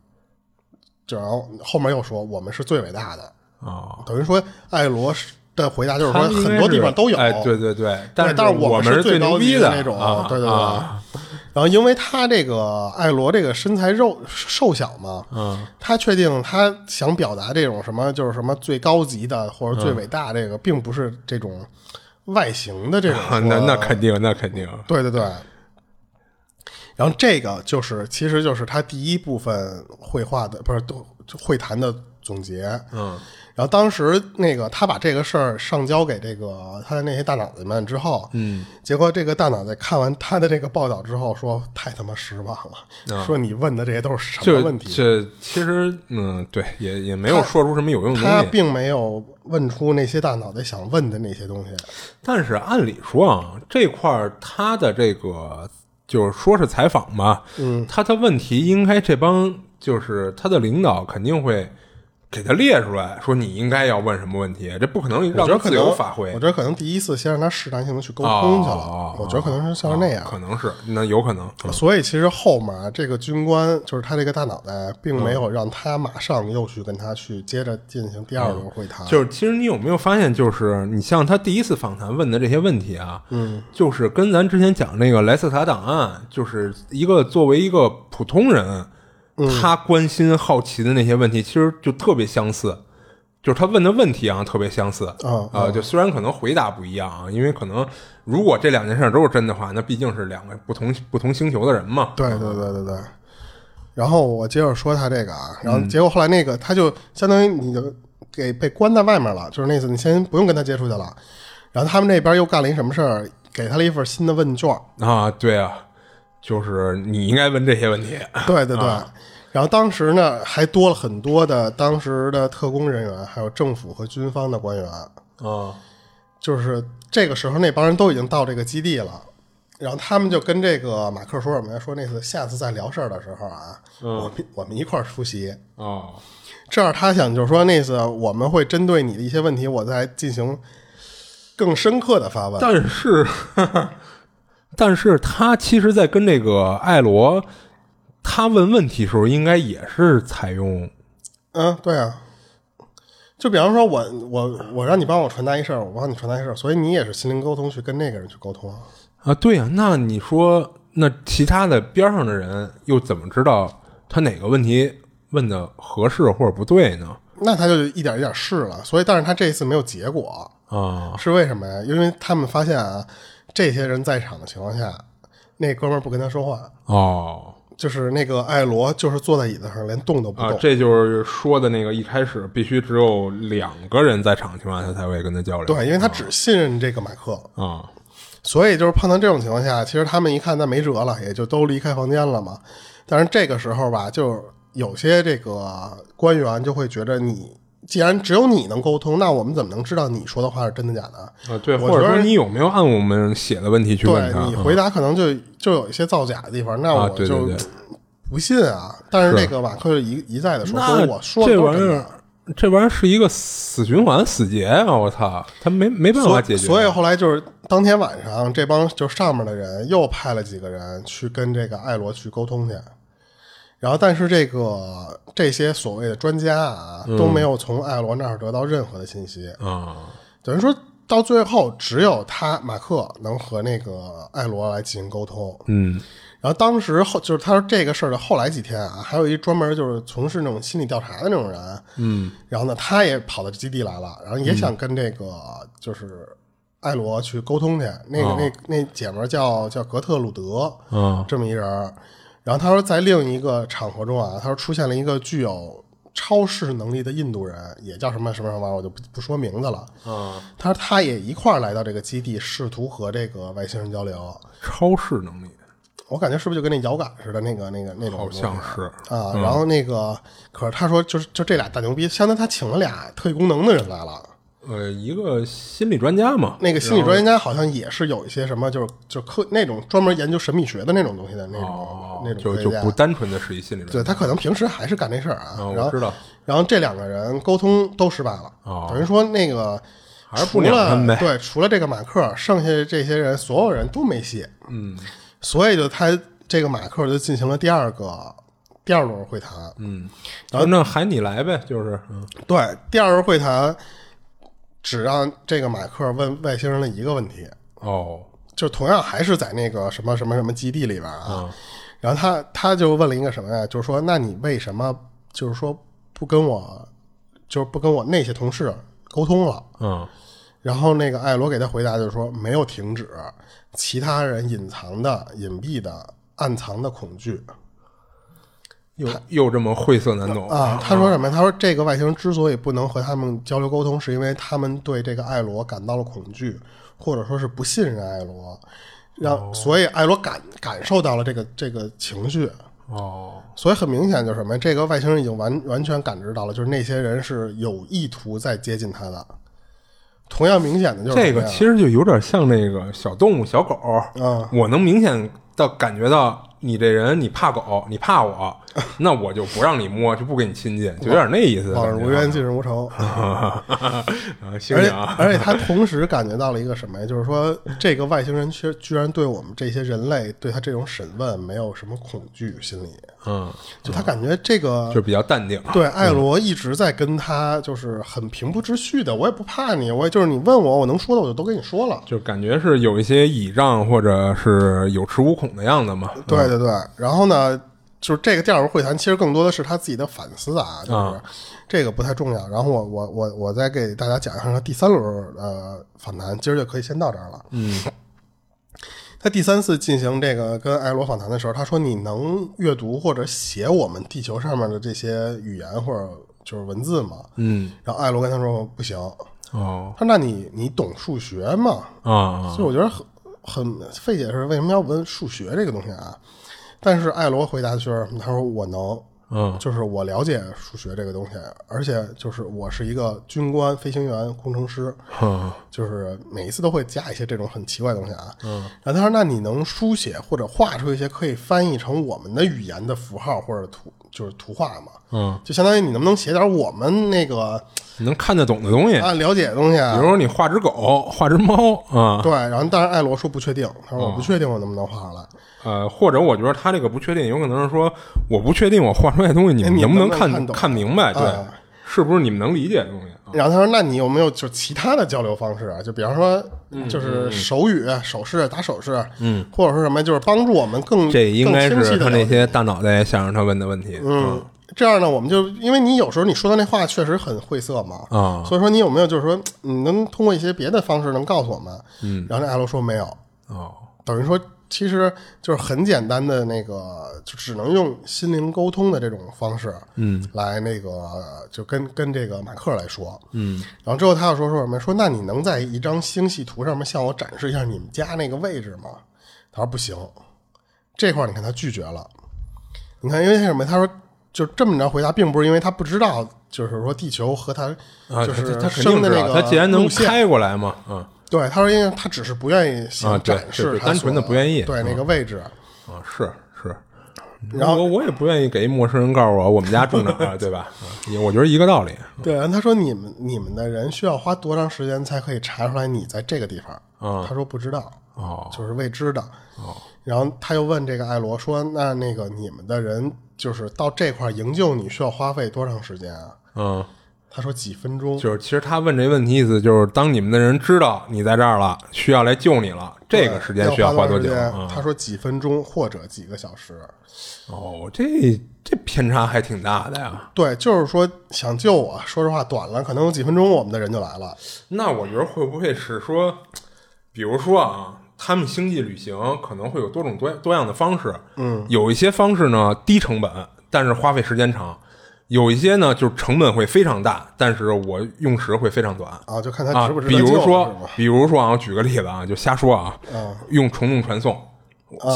Speaker 1: 就然后后面又说我们是最伟大的，
Speaker 2: 哦，
Speaker 1: 等于说艾罗的回答就是说很多地方都有，
Speaker 2: 哎，对对对，但是
Speaker 1: 但是我
Speaker 2: 们是
Speaker 1: 最高
Speaker 2: 牛逼
Speaker 1: 级的那种，
Speaker 2: 啊，
Speaker 1: 对对对。
Speaker 2: 啊
Speaker 1: 然后因为他这个艾罗这个身材肉瘦小嘛，
Speaker 2: 嗯
Speaker 1: 他确定他想表达这种什么，就是什么最高级的或者最伟大，这个、并不是这种外形的这种。
Speaker 2: 啊那那肯定，那肯定，
Speaker 1: 对对对。然后这个就是，其实就是他第一部分绘画的，不是都会谈的总结。
Speaker 2: 嗯
Speaker 1: 然后当时那个他把这个事儿上交给这个他的那些大脑袋们之后，
Speaker 2: 嗯，
Speaker 1: 结果这个大脑袋看完他的这个报道之后说太他妈失望了，说你问的这些都是什么问题？
Speaker 2: 这其实嗯，对，也也没有说出什么有用的东西。
Speaker 1: 他并没有问出那些大脑袋想问的那些东西。
Speaker 2: 但是按理说啊，这块儿他的这个就是说是采访嘛，
Speaker 1: 嗯，
Speaker 2: 他的问题应该这帮就是他的领导肯定会给他列出来说你应该要问什么问题，这不可能
Speaker 1: 我
Speaker 2: 让他自由
Speaker 1: 觉得可能
Speaker 2: 发挥
Speaker 1: 我觉。得可能第一次先让他试探性的去沟通去了，
Speaker 2: 哦
Speaker 1: 我觉得可能是像是那样。
Speaker 2: 可能是那有可能，嗯
Speaker 1: 所以其实后面啊这个军官就是他这个大脑袋，并没有让他马上又去跟他去接着进行第二轮会谈。
Speaker 2: 就是其实你有没有发现，就是你像他第一次访谈问的这些问题啊，嗯，就是跟咱之前讲那个莱斯塔档案，就是一个作为一个普通人，他关心好奇的那些问题，其实就特别相似。就是他问的问题啊，特别相似
Speaker 1: 啊
Speaker 2: 啊、就虽然可能回答不一样啊，因为可能如果这两件事都是真的话，那毕竟是两个不同不同星球的人嘛。
Speaker 1: 对对对对对。然后我接着说他这个啊，
Speaker 2: 嗯
Speaker 1: 然后结果后来那个他就相当于你就给被关在外面了，就是那次你先不用跟他接触去了。然后他们那边又干了一什么事儿，给他了一份新的问卷。
Speaker 2: 啊，对啊，就是你应该问这些问题。
Speaker 1: 对对对。然后当时呢，还多了很多的当时的特工人员，还有政府和军方的官员。
Speaker 2: 啊
Speaker 1: 就是这个时候，那帮人都已经到这个基地了，然后他们就跟这个马克说什么呀？说那次下次再聊事儿的时候啊，我们我们一块儿出席。
Speaker 2: 啊，
Speaker 1: 这样他想就是说那次我们会针对你的一些问题，我再进行更深刻的发问。
Speaker 2: 但是，但是他其实，在跟这个艾罗他问问题时候，应该也是采用
Speaker 1: 嗯，对啊。就比方说我我我让你帮我传达一事儿，我帮你传达一事儿，所以你也是心灵沟通去跟那个人去沟通啊。
Speaker 2: 啊，对呀、那你说，那其他的边上的人又怎么知道他哪个问题问的合适或者不对呢？
Speaker 1: 那他就一点一点试了，所以但是他这一次没有结果，
Speaker 2: 啊，
Speaker 1: 是为什么呀？因为他们发现啊，这些人在场的情况下，那哥们儿不跟他说话，
Speaker 2: 哦，
Speaker 1: 就是那个艾罗，就是坐在椅子上连动都不动。
Speaker 2: 啊，这就是说的那个一开始必须只有两个人在场的情况下，才会跟他交流。
Speaker 1: 对，因为他只信任这个马克，
Speaker 2: 啊，
Speaker 1: 所以就是碰到这种情况下，其实他们一看那没辙了，也就都离开房间了嘛。但是这个时候吧，就有些这个官员就会觉得你。既然只有你能沟通，那我们怎么能知道你说的话是真的假的？
Speaker 2: 啊，对，或者说你有没有按我们写的问题去问他？
Speaker 1: 对你回答可能就就有一些造假的地方，那
Speaker 2: 啊
Speaker 1: 我就
Speaker 2: 对对对
Speaker 1: 不信啊。但是
Speaker 2: 是
Speaker 1: 这个瓦克一一再的说，我说的
Speaker 2: 这玩意儿，这玩意儿是一个死循环、死结啊！我操，他没没办法解决。
Speaker 1: 所以后来就是当天晚上，这帮就上面的人又派了几个人去跟这个艾罗去沟通去。然后，但是这个这些所谓的专家啊，都没有从艾罗那儿得到任何的信息。
Speaker 2: 啊，
Speaker 1: 等于说到最后，只有他马克能和那个艾罗来进行沟通。
Speaker 2: 嗯
Speaker 1: 然后当时后就是他说这个事儿的后来几天啊，还有一专门就是从事那种心理调查的那种人，
Speaker 2: 嗯
Speaker 1: 然后呢，他也跑到基地来了，然后也想跟这个就是艾罗去沟通去。那个、
Speaker 2: 哦
Speaker 1: 那那姐们儿叫叫格特鲁德，
Speaker 2: 嗯
Speaker 1: 这么一人儿。然后他说，在另一个场合中啊，他说出现了一个具有超视能力的印度人，也叫什么什么什么，我就不不说名字了。
Speaker 2: 啊，
Speaker 1: 他说他也一块儿来到这个基地，试图和这个外星人交流。
Speaker 2: 超视能力
Speaker 1: 我感觉是不是就跟那遥感似的，那个那个那种
Speaker 2: 好像是
Speaker 1: 啊？然后那个，可是他说，就是就这俩大牛逼，相当于他请了俩特异功能的人来了。
Speaker 2: 呃一个心理专家嘛，
Speaker 1: 那个心理专家好像也是有一些什么，就是就科那种专门研究神秘学的那种东西的那种、
Speaker 2: 哦
Speaker 1: 那种
Speaker 2: 就就
Speaker 1: 科学家
Speaker 2: 不单纯的是一心理专
Speaker 1: 对他可能平时还是干这事儿啊。
Speaker 2: 啊我
Speaker 1: 然后
Speaker 2: 知道
Speaker 1: 然后这两个人沟通都失败了，
Speaker 2: 哦
Speaker 1: 等于说那个
Speaker 2: 还是不
Speaker 1: 除了对除了这个马克，剩下的这些人所有人都没戏。
Speaker 2: 嗯
Speaker 1: 所以就他这个马克就进行了第二个第二轮会谈。
Speaker 2: 嗯，然后那喊你来呗，就是嗯
Speaker 1: 对，第二轮会谈只让这个马克问外星人的一个问题，
Speaker 2: 哦
Speaker 1: 就同样还是在那个什么什么什么基地里边啊。
Speaker 2: 嗯
Speaker 1: 然后他他就问了一个什么呀？就是说，那你为什么就是说不跟我，就是不跟我那些同事沟通了？
Speaker 2: 嗯
Speaker 1: 然后那个艾罗给他回答就是说没有停止，其他人隐藏的、隐蔽的、暗藏的恐惧
Speaker 2: 又又这么晦涩难懂
Speaker 1: 啊。他说什么？他说这个外星人之所以不能和他们交流沟通，是因为他们对这个艾罗感到了恐惧，或者说是不信任艾罗，让所以艾罗感感受到了这个这个情绪。
Speaker 2: 哦
Speaker 1: 所以很明显就是什么？这个外星人已经完完全感知到了，就是那些人是有意图在接近他的。同样明显的就是
Speaker 2: 这个其实就有点像那个小动物小狗，
Speaker 1: 嗯
Speaker 2: 我能明显的感觉到你这人你怕狗，你怕我，那我就不让你摸，就不跟你亲近，就有点那意思。
Speaker 1: 往日无冤，近日无仇。而且
Speaker 2: 啊，
Speaker 1: 而且他同时感觉到了一个什么呀？就是说，这个外星人却居然对我们这些人类对他这种审问没有什么恐惧心理，
Speaker 2: 嗯，
Speaker 1: 就他感觉这个
Speaker 2: 就比较淡定。
Speaker 1: 对艾罗一直在跟他就是很平铺直叙的，我也不怕你，我也就是你问我，我能说的我就都跟你说了。
Speaker 2: 就感觉是有一些倚仗或者是有恃无恐的样子嘛。
Speaker 1: 对对对，然后呢，就是这个第二轮会谈，其实更多的是他自己的反思啊，就是
Speaker 2: 啊
Speaker 1: 这个不太重要。然后我我我我再给大家讲一下他第三轮呃访谈，今儿就可以先到这儿了。
Speaker 2: 嗯
Speaker 1: 他第三次进行这个跟艾罗访谈的时候，他说：“你能阅读或者写我们地球上面的这些语言或者就是文字吗
Speaker 2: 嗯？”
Speaker 1: 然后艾罗跟他说：“不行。”
Speaker 2: 哦
Speaker 1: 他说：“那你你懂数学吗？”
Speaker 2: 啊
Speaker 1: 所以我觉得很很费解是为什么要问数学这个东西啊？但是艾罗回答的是，他说我能，
Speaker 2: 嗯
Speaker 1: 就是我了解数学这个东西，而且就是我是一个军官、飞行员、工程师，
Speaker 2: 嗯
Speaker 1: 就是每一次都会加一些这种很奇怪的东西啊。嗯，然后他说，那你能书写或者画出一些可以翻译成我们的语言的符号或者图，就是图画吗？
Speaker 2: 嗯，
Speaker 1: 就相当于你能不能写点我们那个
Speaker 2: 你能看得懂的东西，
Speaker 1: 啊了解的东西啊？
Speaker 2: 比如说你画只狗，画只猫啊，
Speaker 1: 对，然后但是艾罗说不确定，他说我不确定我能不能画出来。
Speaker 2: 呃，或者我觉得他这个不确定，有可能是说我不确定我画出来的东西你能不能
Speaker 1: 看懂。
Speaker 2: 看明白，对
Speaker 1: 哎，
Speaker 2: 是不是你们能理解的东西？啊？
Speaker 1: 然后他说：“那你有没有就其他的交流方式啊？就比方说，就是手语、手势、打手势，嗯，或者说什么，就是帮助我们更
Speaker 2: 这应该是他那些大脑袋想让他问的问题，
Speaker 1: 嗯，这样呢，我们就因为你有时候你说的那话确实很晦涩嘛，
Speaker 2: 啊
Speaker 1: 所以说你有没有就是说你能通过一些别的方式能告诉我们？嗯，然后那艾罗说没有，
Speaker 2: 哦，
Speaker 1: 等于说其实就是很简单的那个，就只能用心灵沟通的这种方式，嗯，来那个就跟跟这个马克来说，嗯，然后之后他又说说什么？说那你能在一张星系图上面向我展示一下你们家那个位置吗？他说不行，这块你看他拒绝了。你看，因为什么？他说就这么着回答，并不是因为他不知道，就是说地球和他
Speaker 2: 啊，
Speaker 1: 就是
Speaker 2: 他
Speaker 1: 生的那个
Speaker 2: 他既然能开过来嘛，嗯
Speaker 1: 对，他说因为他只是不愿意
Speaker 2: 啊
Speaker 1: 想展示
Speaker 2: 单纯的不愿意
Speaker 1: 对那个位置。
Speaker 2: 啊，是是。
Speaker 1: 然后
Speaker 2: 我我也不愿意给陌生人告诉我我们家住哪儿啊，对吧？我觉得一个道理。
Speaker 1: 对，然后他说你们你们的人需要花多长时间才可以查出来你在这个地方？
Speaker 2: 啊
Speaker 1: 他说不知道，
Speaker 2: 哦
Speaker 1: 就是未知的。哦，然后他又问这个艾罗说：“那那个你们的人就是到这块营救你需要花费多长时间啊
Speaker 2: 嗯，？”
Speaker 1: 他说几分钟。
Speaker 2: 就是其实他问这问题意思就是，当你们的人知道你在这儿了，需要来救你了，这个时间需
Speaker 1: 要
Speaker 2: 花多久？
Speaker 1: 他说几分钟或者几个小时。
Speaker 2: 哦，这这偏差还挺大的呀。
Speaker 1: 对，就是说想救我，说实话短了，可能有几分钟我们的人就来了。
Speaker 2: 那我觉得会不会是说，比如说啊，他们星际旅行可能会有多种多多样的方式。嗯，有一些方式呢低成本，但是花费时间长；有一些呢就是成本会非常大，但是我用时会非常短。
Speaker 1: 啊，就看他
Speaker 2: 啊
Speaker 1: 值不，值
Speaker 2: 比如说，比如说啊，我举个例子啊，就瞎说啊，用虫洞传送，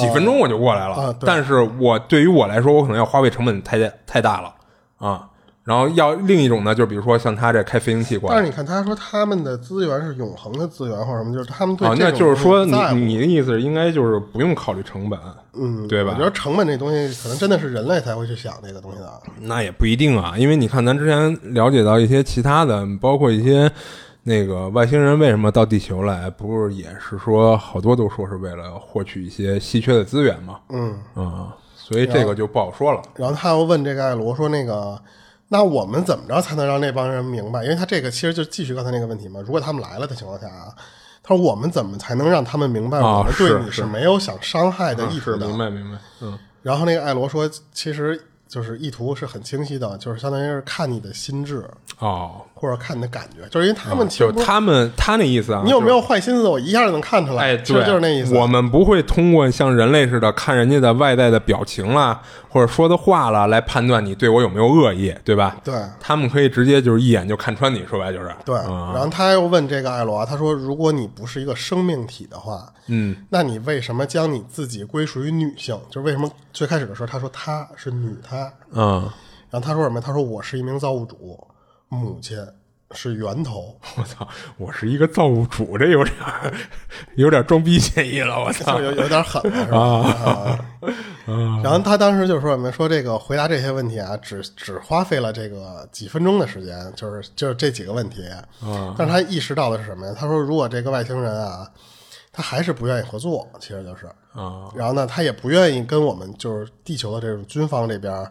Speaker 2: 几分钟我就过来了。但是我对于我来说，我可能要花费成本太太大了啊。然后要另一种呢，就比如说像他这开飞行器过来，
Speaker 1: 但是你看，他说他们的资源是永恒的资源或者什么，就是他们对
Speaker 2: 啊，
Speaker 1: 这种
Speaker 2: 那就是说
Speaker 1: 东西不在乎
Speaker 2: 你你的意思是应该就是不用考虑成本，
Speaker 1: 嗯，
Speaker 2: 对吧
Speaker 1: 我觉得成本这东西可能真的是人类才会去想这个东西的。
Speaker 2: 那也不一定啊，因为你看咱之前了解到一些其他的，包括一些那个外星人为什么到地球来，不是也是说好多都说是为了获取一些稀缺的资源嘛？
Speaker 1: 嗯，
Speaker 2: 啊，所以这个就不好说了。
Speaker 1: 然后他又问这个艾罗说：“那个，那我们怎么着才能让那帮人明白？因为他这个其实就继续刚才那个问题嘛。如果他们来了的情况下啊，他说我们怎么才能让他们明白
Speaker 2: 啊
Speaker 1: 我们对你是没有想伤害的意图的？
Speaker 2: 明白明白，嗯
Speaker 1: 然后那个艾罗说，其实就是意图是很清晰的，就是相当于是看你的心智
Speaker 2: 哦，
Speaker 1: 或者看你的感觉，就是因为他们其实
Speaker 2: 就
Speaker 1: 是
Speaker 2: 他们他那意思啊，
Speaker 1: 你有没
Speaker 2: 有？
Speaker 1: 坏心思，我一下就能看出来。
Speaker 2: 哎，对，
Speaker 1: 就是那意思。
Speaker 2: 我们不会通过像人类似的看人家的外在的表情啦，或者说的话啦，来判断你对我有没有恶意，对吧？
Speaker 1: 对
Speaker 2: 他们可以直接就是一眼就看穿你，说白就是
Speaker 1: 对，
Speaker 2: 啊
Speaker 1: 然后他又问这个艾罗啊，他说：“如果你不是一个生命体的话，
Speaker 2: 嗯，
Speaker 1: 那你为什么将你自己归属于女性？就是为什么最开始的时候他说她是女她，
Speaker 2: 嗯，
Speaker 1: 然后他说什么？他说我是一名造物主，母亲是源头，
Speaker 2: 我操，我是一个造物主，这有点有点装逼嫌疑了，我操
Speaker 1: 有有点狠了，是吧？啊然后他当时就说什么说这个回答这些问题啊，只只花费了这个几分钟的时间，就是就是这几个问题。啊但是他意识到的是什么呀？他说如果这个外星人啊，他还是不愿意合作，其实就是
Speaker 2: 啊，
Speaker 1: 然后呢，他也不愿意跟我们就是地球的这种军方这边。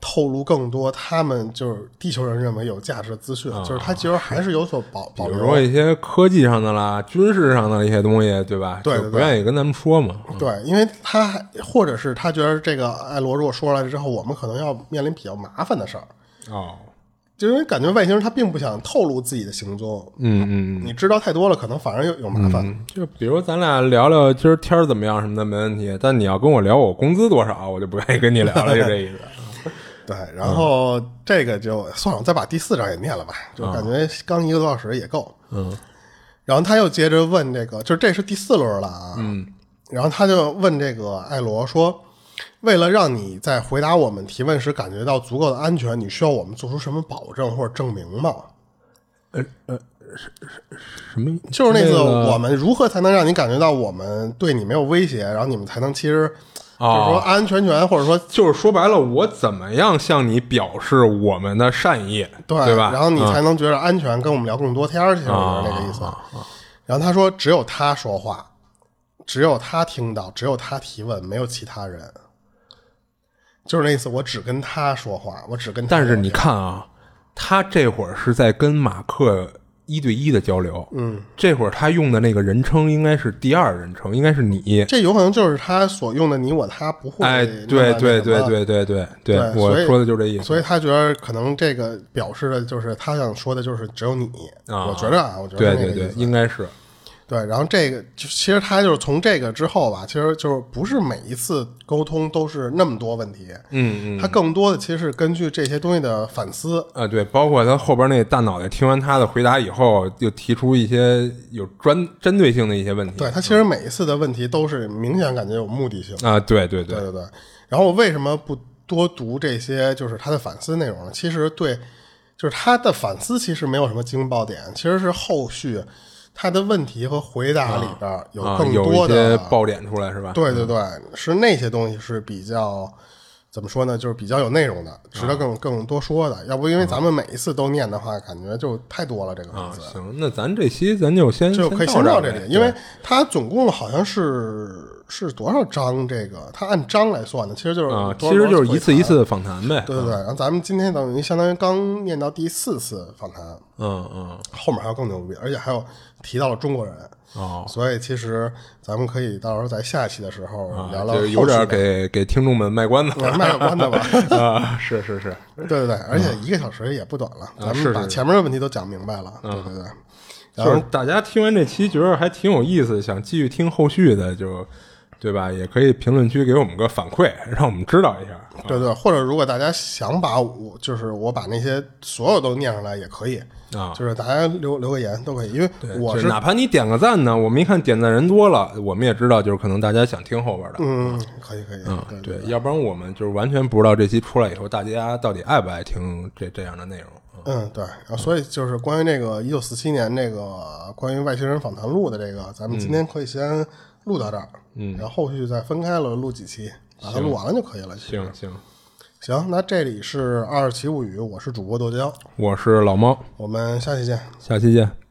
Speaker 1: 透露更多，他们就是地球人认为有价值的资讯，就是他其实还是有所保保留。
Speaker 2: 比如说一些科技上的啦、军事上的一些东西，对吧？
Speaker 1: 对，
Speaker 2: 不愿意跟咱们说嘛。
Speaker 1: 对，因为他或者是他觉得这个艾罗如果说出来之后，我们可能要面临比较麻烦的事儿。
Speaker 2: 哦，
Speaker 1: 就因为感觉外星人他并不想透露自己的行踪。
Speaker 2: 嗯嗯，
Speaker 1: 你知道太多了，可能反而有有麻烦。
Speaker 2: 就比如咱俩聊聊今儿天儿怎么样什么的没问题，但你要跟我聊我工资多少，我就不愿意跟你聊了，就这意思。
Speaker 1: 对，然后这个就算了，再把第四章也念了吧，就感觉刚一个多小时也够。
Speaker 2: 嗯，
Speaker 1: 然后他又接着问这个，就是这是第四轮了啊。
Speaker 2: 嗯，
Speaker 1: 然后他就问这个艾罗说：“为了让你在回答我们提问时感觉到足够的安全，你需要我们做出什么保证或者证明吗？”
Speaker 2: 呃呃，什什么？
Speaker 1: 就是那个我们如何才能让你感觉到我们对你没有威胁，然后你们才能其实。就是说安安全全，或者说
Speaker 2: 就是说白了，我怎么样向你表示我们的善意，
Speaker 1: 对
Speaker 2: 吧？
Speaker 1: 然后你才能觉得安全，跟我们聊更多天儿，就是那个意思。然后他说，只有他说话，只有他听到，只有他提问，没有其他人。就是那意思，我只跟他说话，我只跟。
Speaker 2: 但是你看啊，他这会儿是在跟马克。一对一的交流，
Speaker 1: 嗯，
Speaker 2: 这会儿他用的那个人称应该是第二人称，应该是你。
Speaker 1: 这有可能就是他所用的你我他不会。
Speaker 2: 哎，对对对对对对对，我说的就是这意思。
Speaker 1: 所以他觉得可能这个表示的就是他想说的就是只有你。啊我觉得啊，我觉得
Speaker 2: 对对对，应该是。
Speaker 1: 对，然后这个就其实他就是从这个之后吧，其实就是不是每一次沟通都是那么多问题，
Speaker 2: 嗯嗯，
Speaker 1: 他更多的其实是根据这些东西的反思
Speaker 2: 啊，对，包括他后边那大脑袋听完他的回答以后，又提出一些有专针对性的一些问题。
Speaker 1: 对他其实每一次的问题都是明显感觉有目的性
Speaker 2: 啊，对对
Speaker 1: 对对对。然后我为什么不多读这些就是他的反思内容呢？其实对，就是他的反思其实没有什么惊爆点，其实是后续。他的问题和回答里边有更多
Speaker 2: 的爆点出来是吧？
Speaker 1: 对对对，是那些东西是比较怎么说呢？就是比较有内容的，值得更更多说的。要不因为咱们每一次都念的话，感觉就太多了。这个
Speaker 2: 啊，行，那咱这期咱就先
Speaker 1: 就可以先到
Speaker 2: 这
Speaker 1: 里，因为它总共好像是。是多少章？这个他按章来算的，其实就是
Speaker 2: 啊，其实就是一次一次的访谈呗。
Speaker 1: 对对对，然后咱们今天等于相当于刚念到第四次访谈，
Speaker 2: 嗯嗯，
Speaker 1: 后面还有更牛逼，而且还有提到了中国人
Speaker 2: 哦，
Speaker 1: 所以其实咱们可以到时候在下期的时候聊聊，
Speaker 2: 有点给给听众们卖关子，
Speaker 1: 卖个关子吧。
Speaker 2: 啊，是是是，
Speaker 1: 对对对，而且一个小时也不短了，咱们把前面的问题都讲明白了，对对对。
Speaker 2: 就是大家听完这期觉得还挺有意思，想继续听后续的就。对吧？也可以评论区给我们个反馈，让我们知道一下。
Speaker 1: 对对，或者如果大家想把我，就是我把那些所有都念上来也可以
Speaker 2: 啊。
Speaker 1: 就是大家留留个言都可以，因为我
Speaker 2: 是哪怕你点个赞呢，我们一看点赞人多了，我们也知道就是可能大家想听后边的。
Speaker 1: 嗯，可以可以。
Speaker 2: 嗯，
Speaker 1: 对，
Speaker 2: 要不然我们就是完全不知道这期出来以后大家到底爱不爱听这这样的内容。
Speaker 1: 嗯，对。啊所以就是关于那个一九四七年那个关于外星人访谈录的这个，咱们今天可以先。录到这儿，
Speaker 2: 嗯，
Speaker 1: 然后后续再分开了录几期，把它录完了就可以了。
Speaker 2: 行行。
Speaker 1: 行，那这里是二七物语，我是主播豆浆，
Speaker 2: 我是老猫，
Speaker 1: 我们下期见，
Speaker 2: 下期见。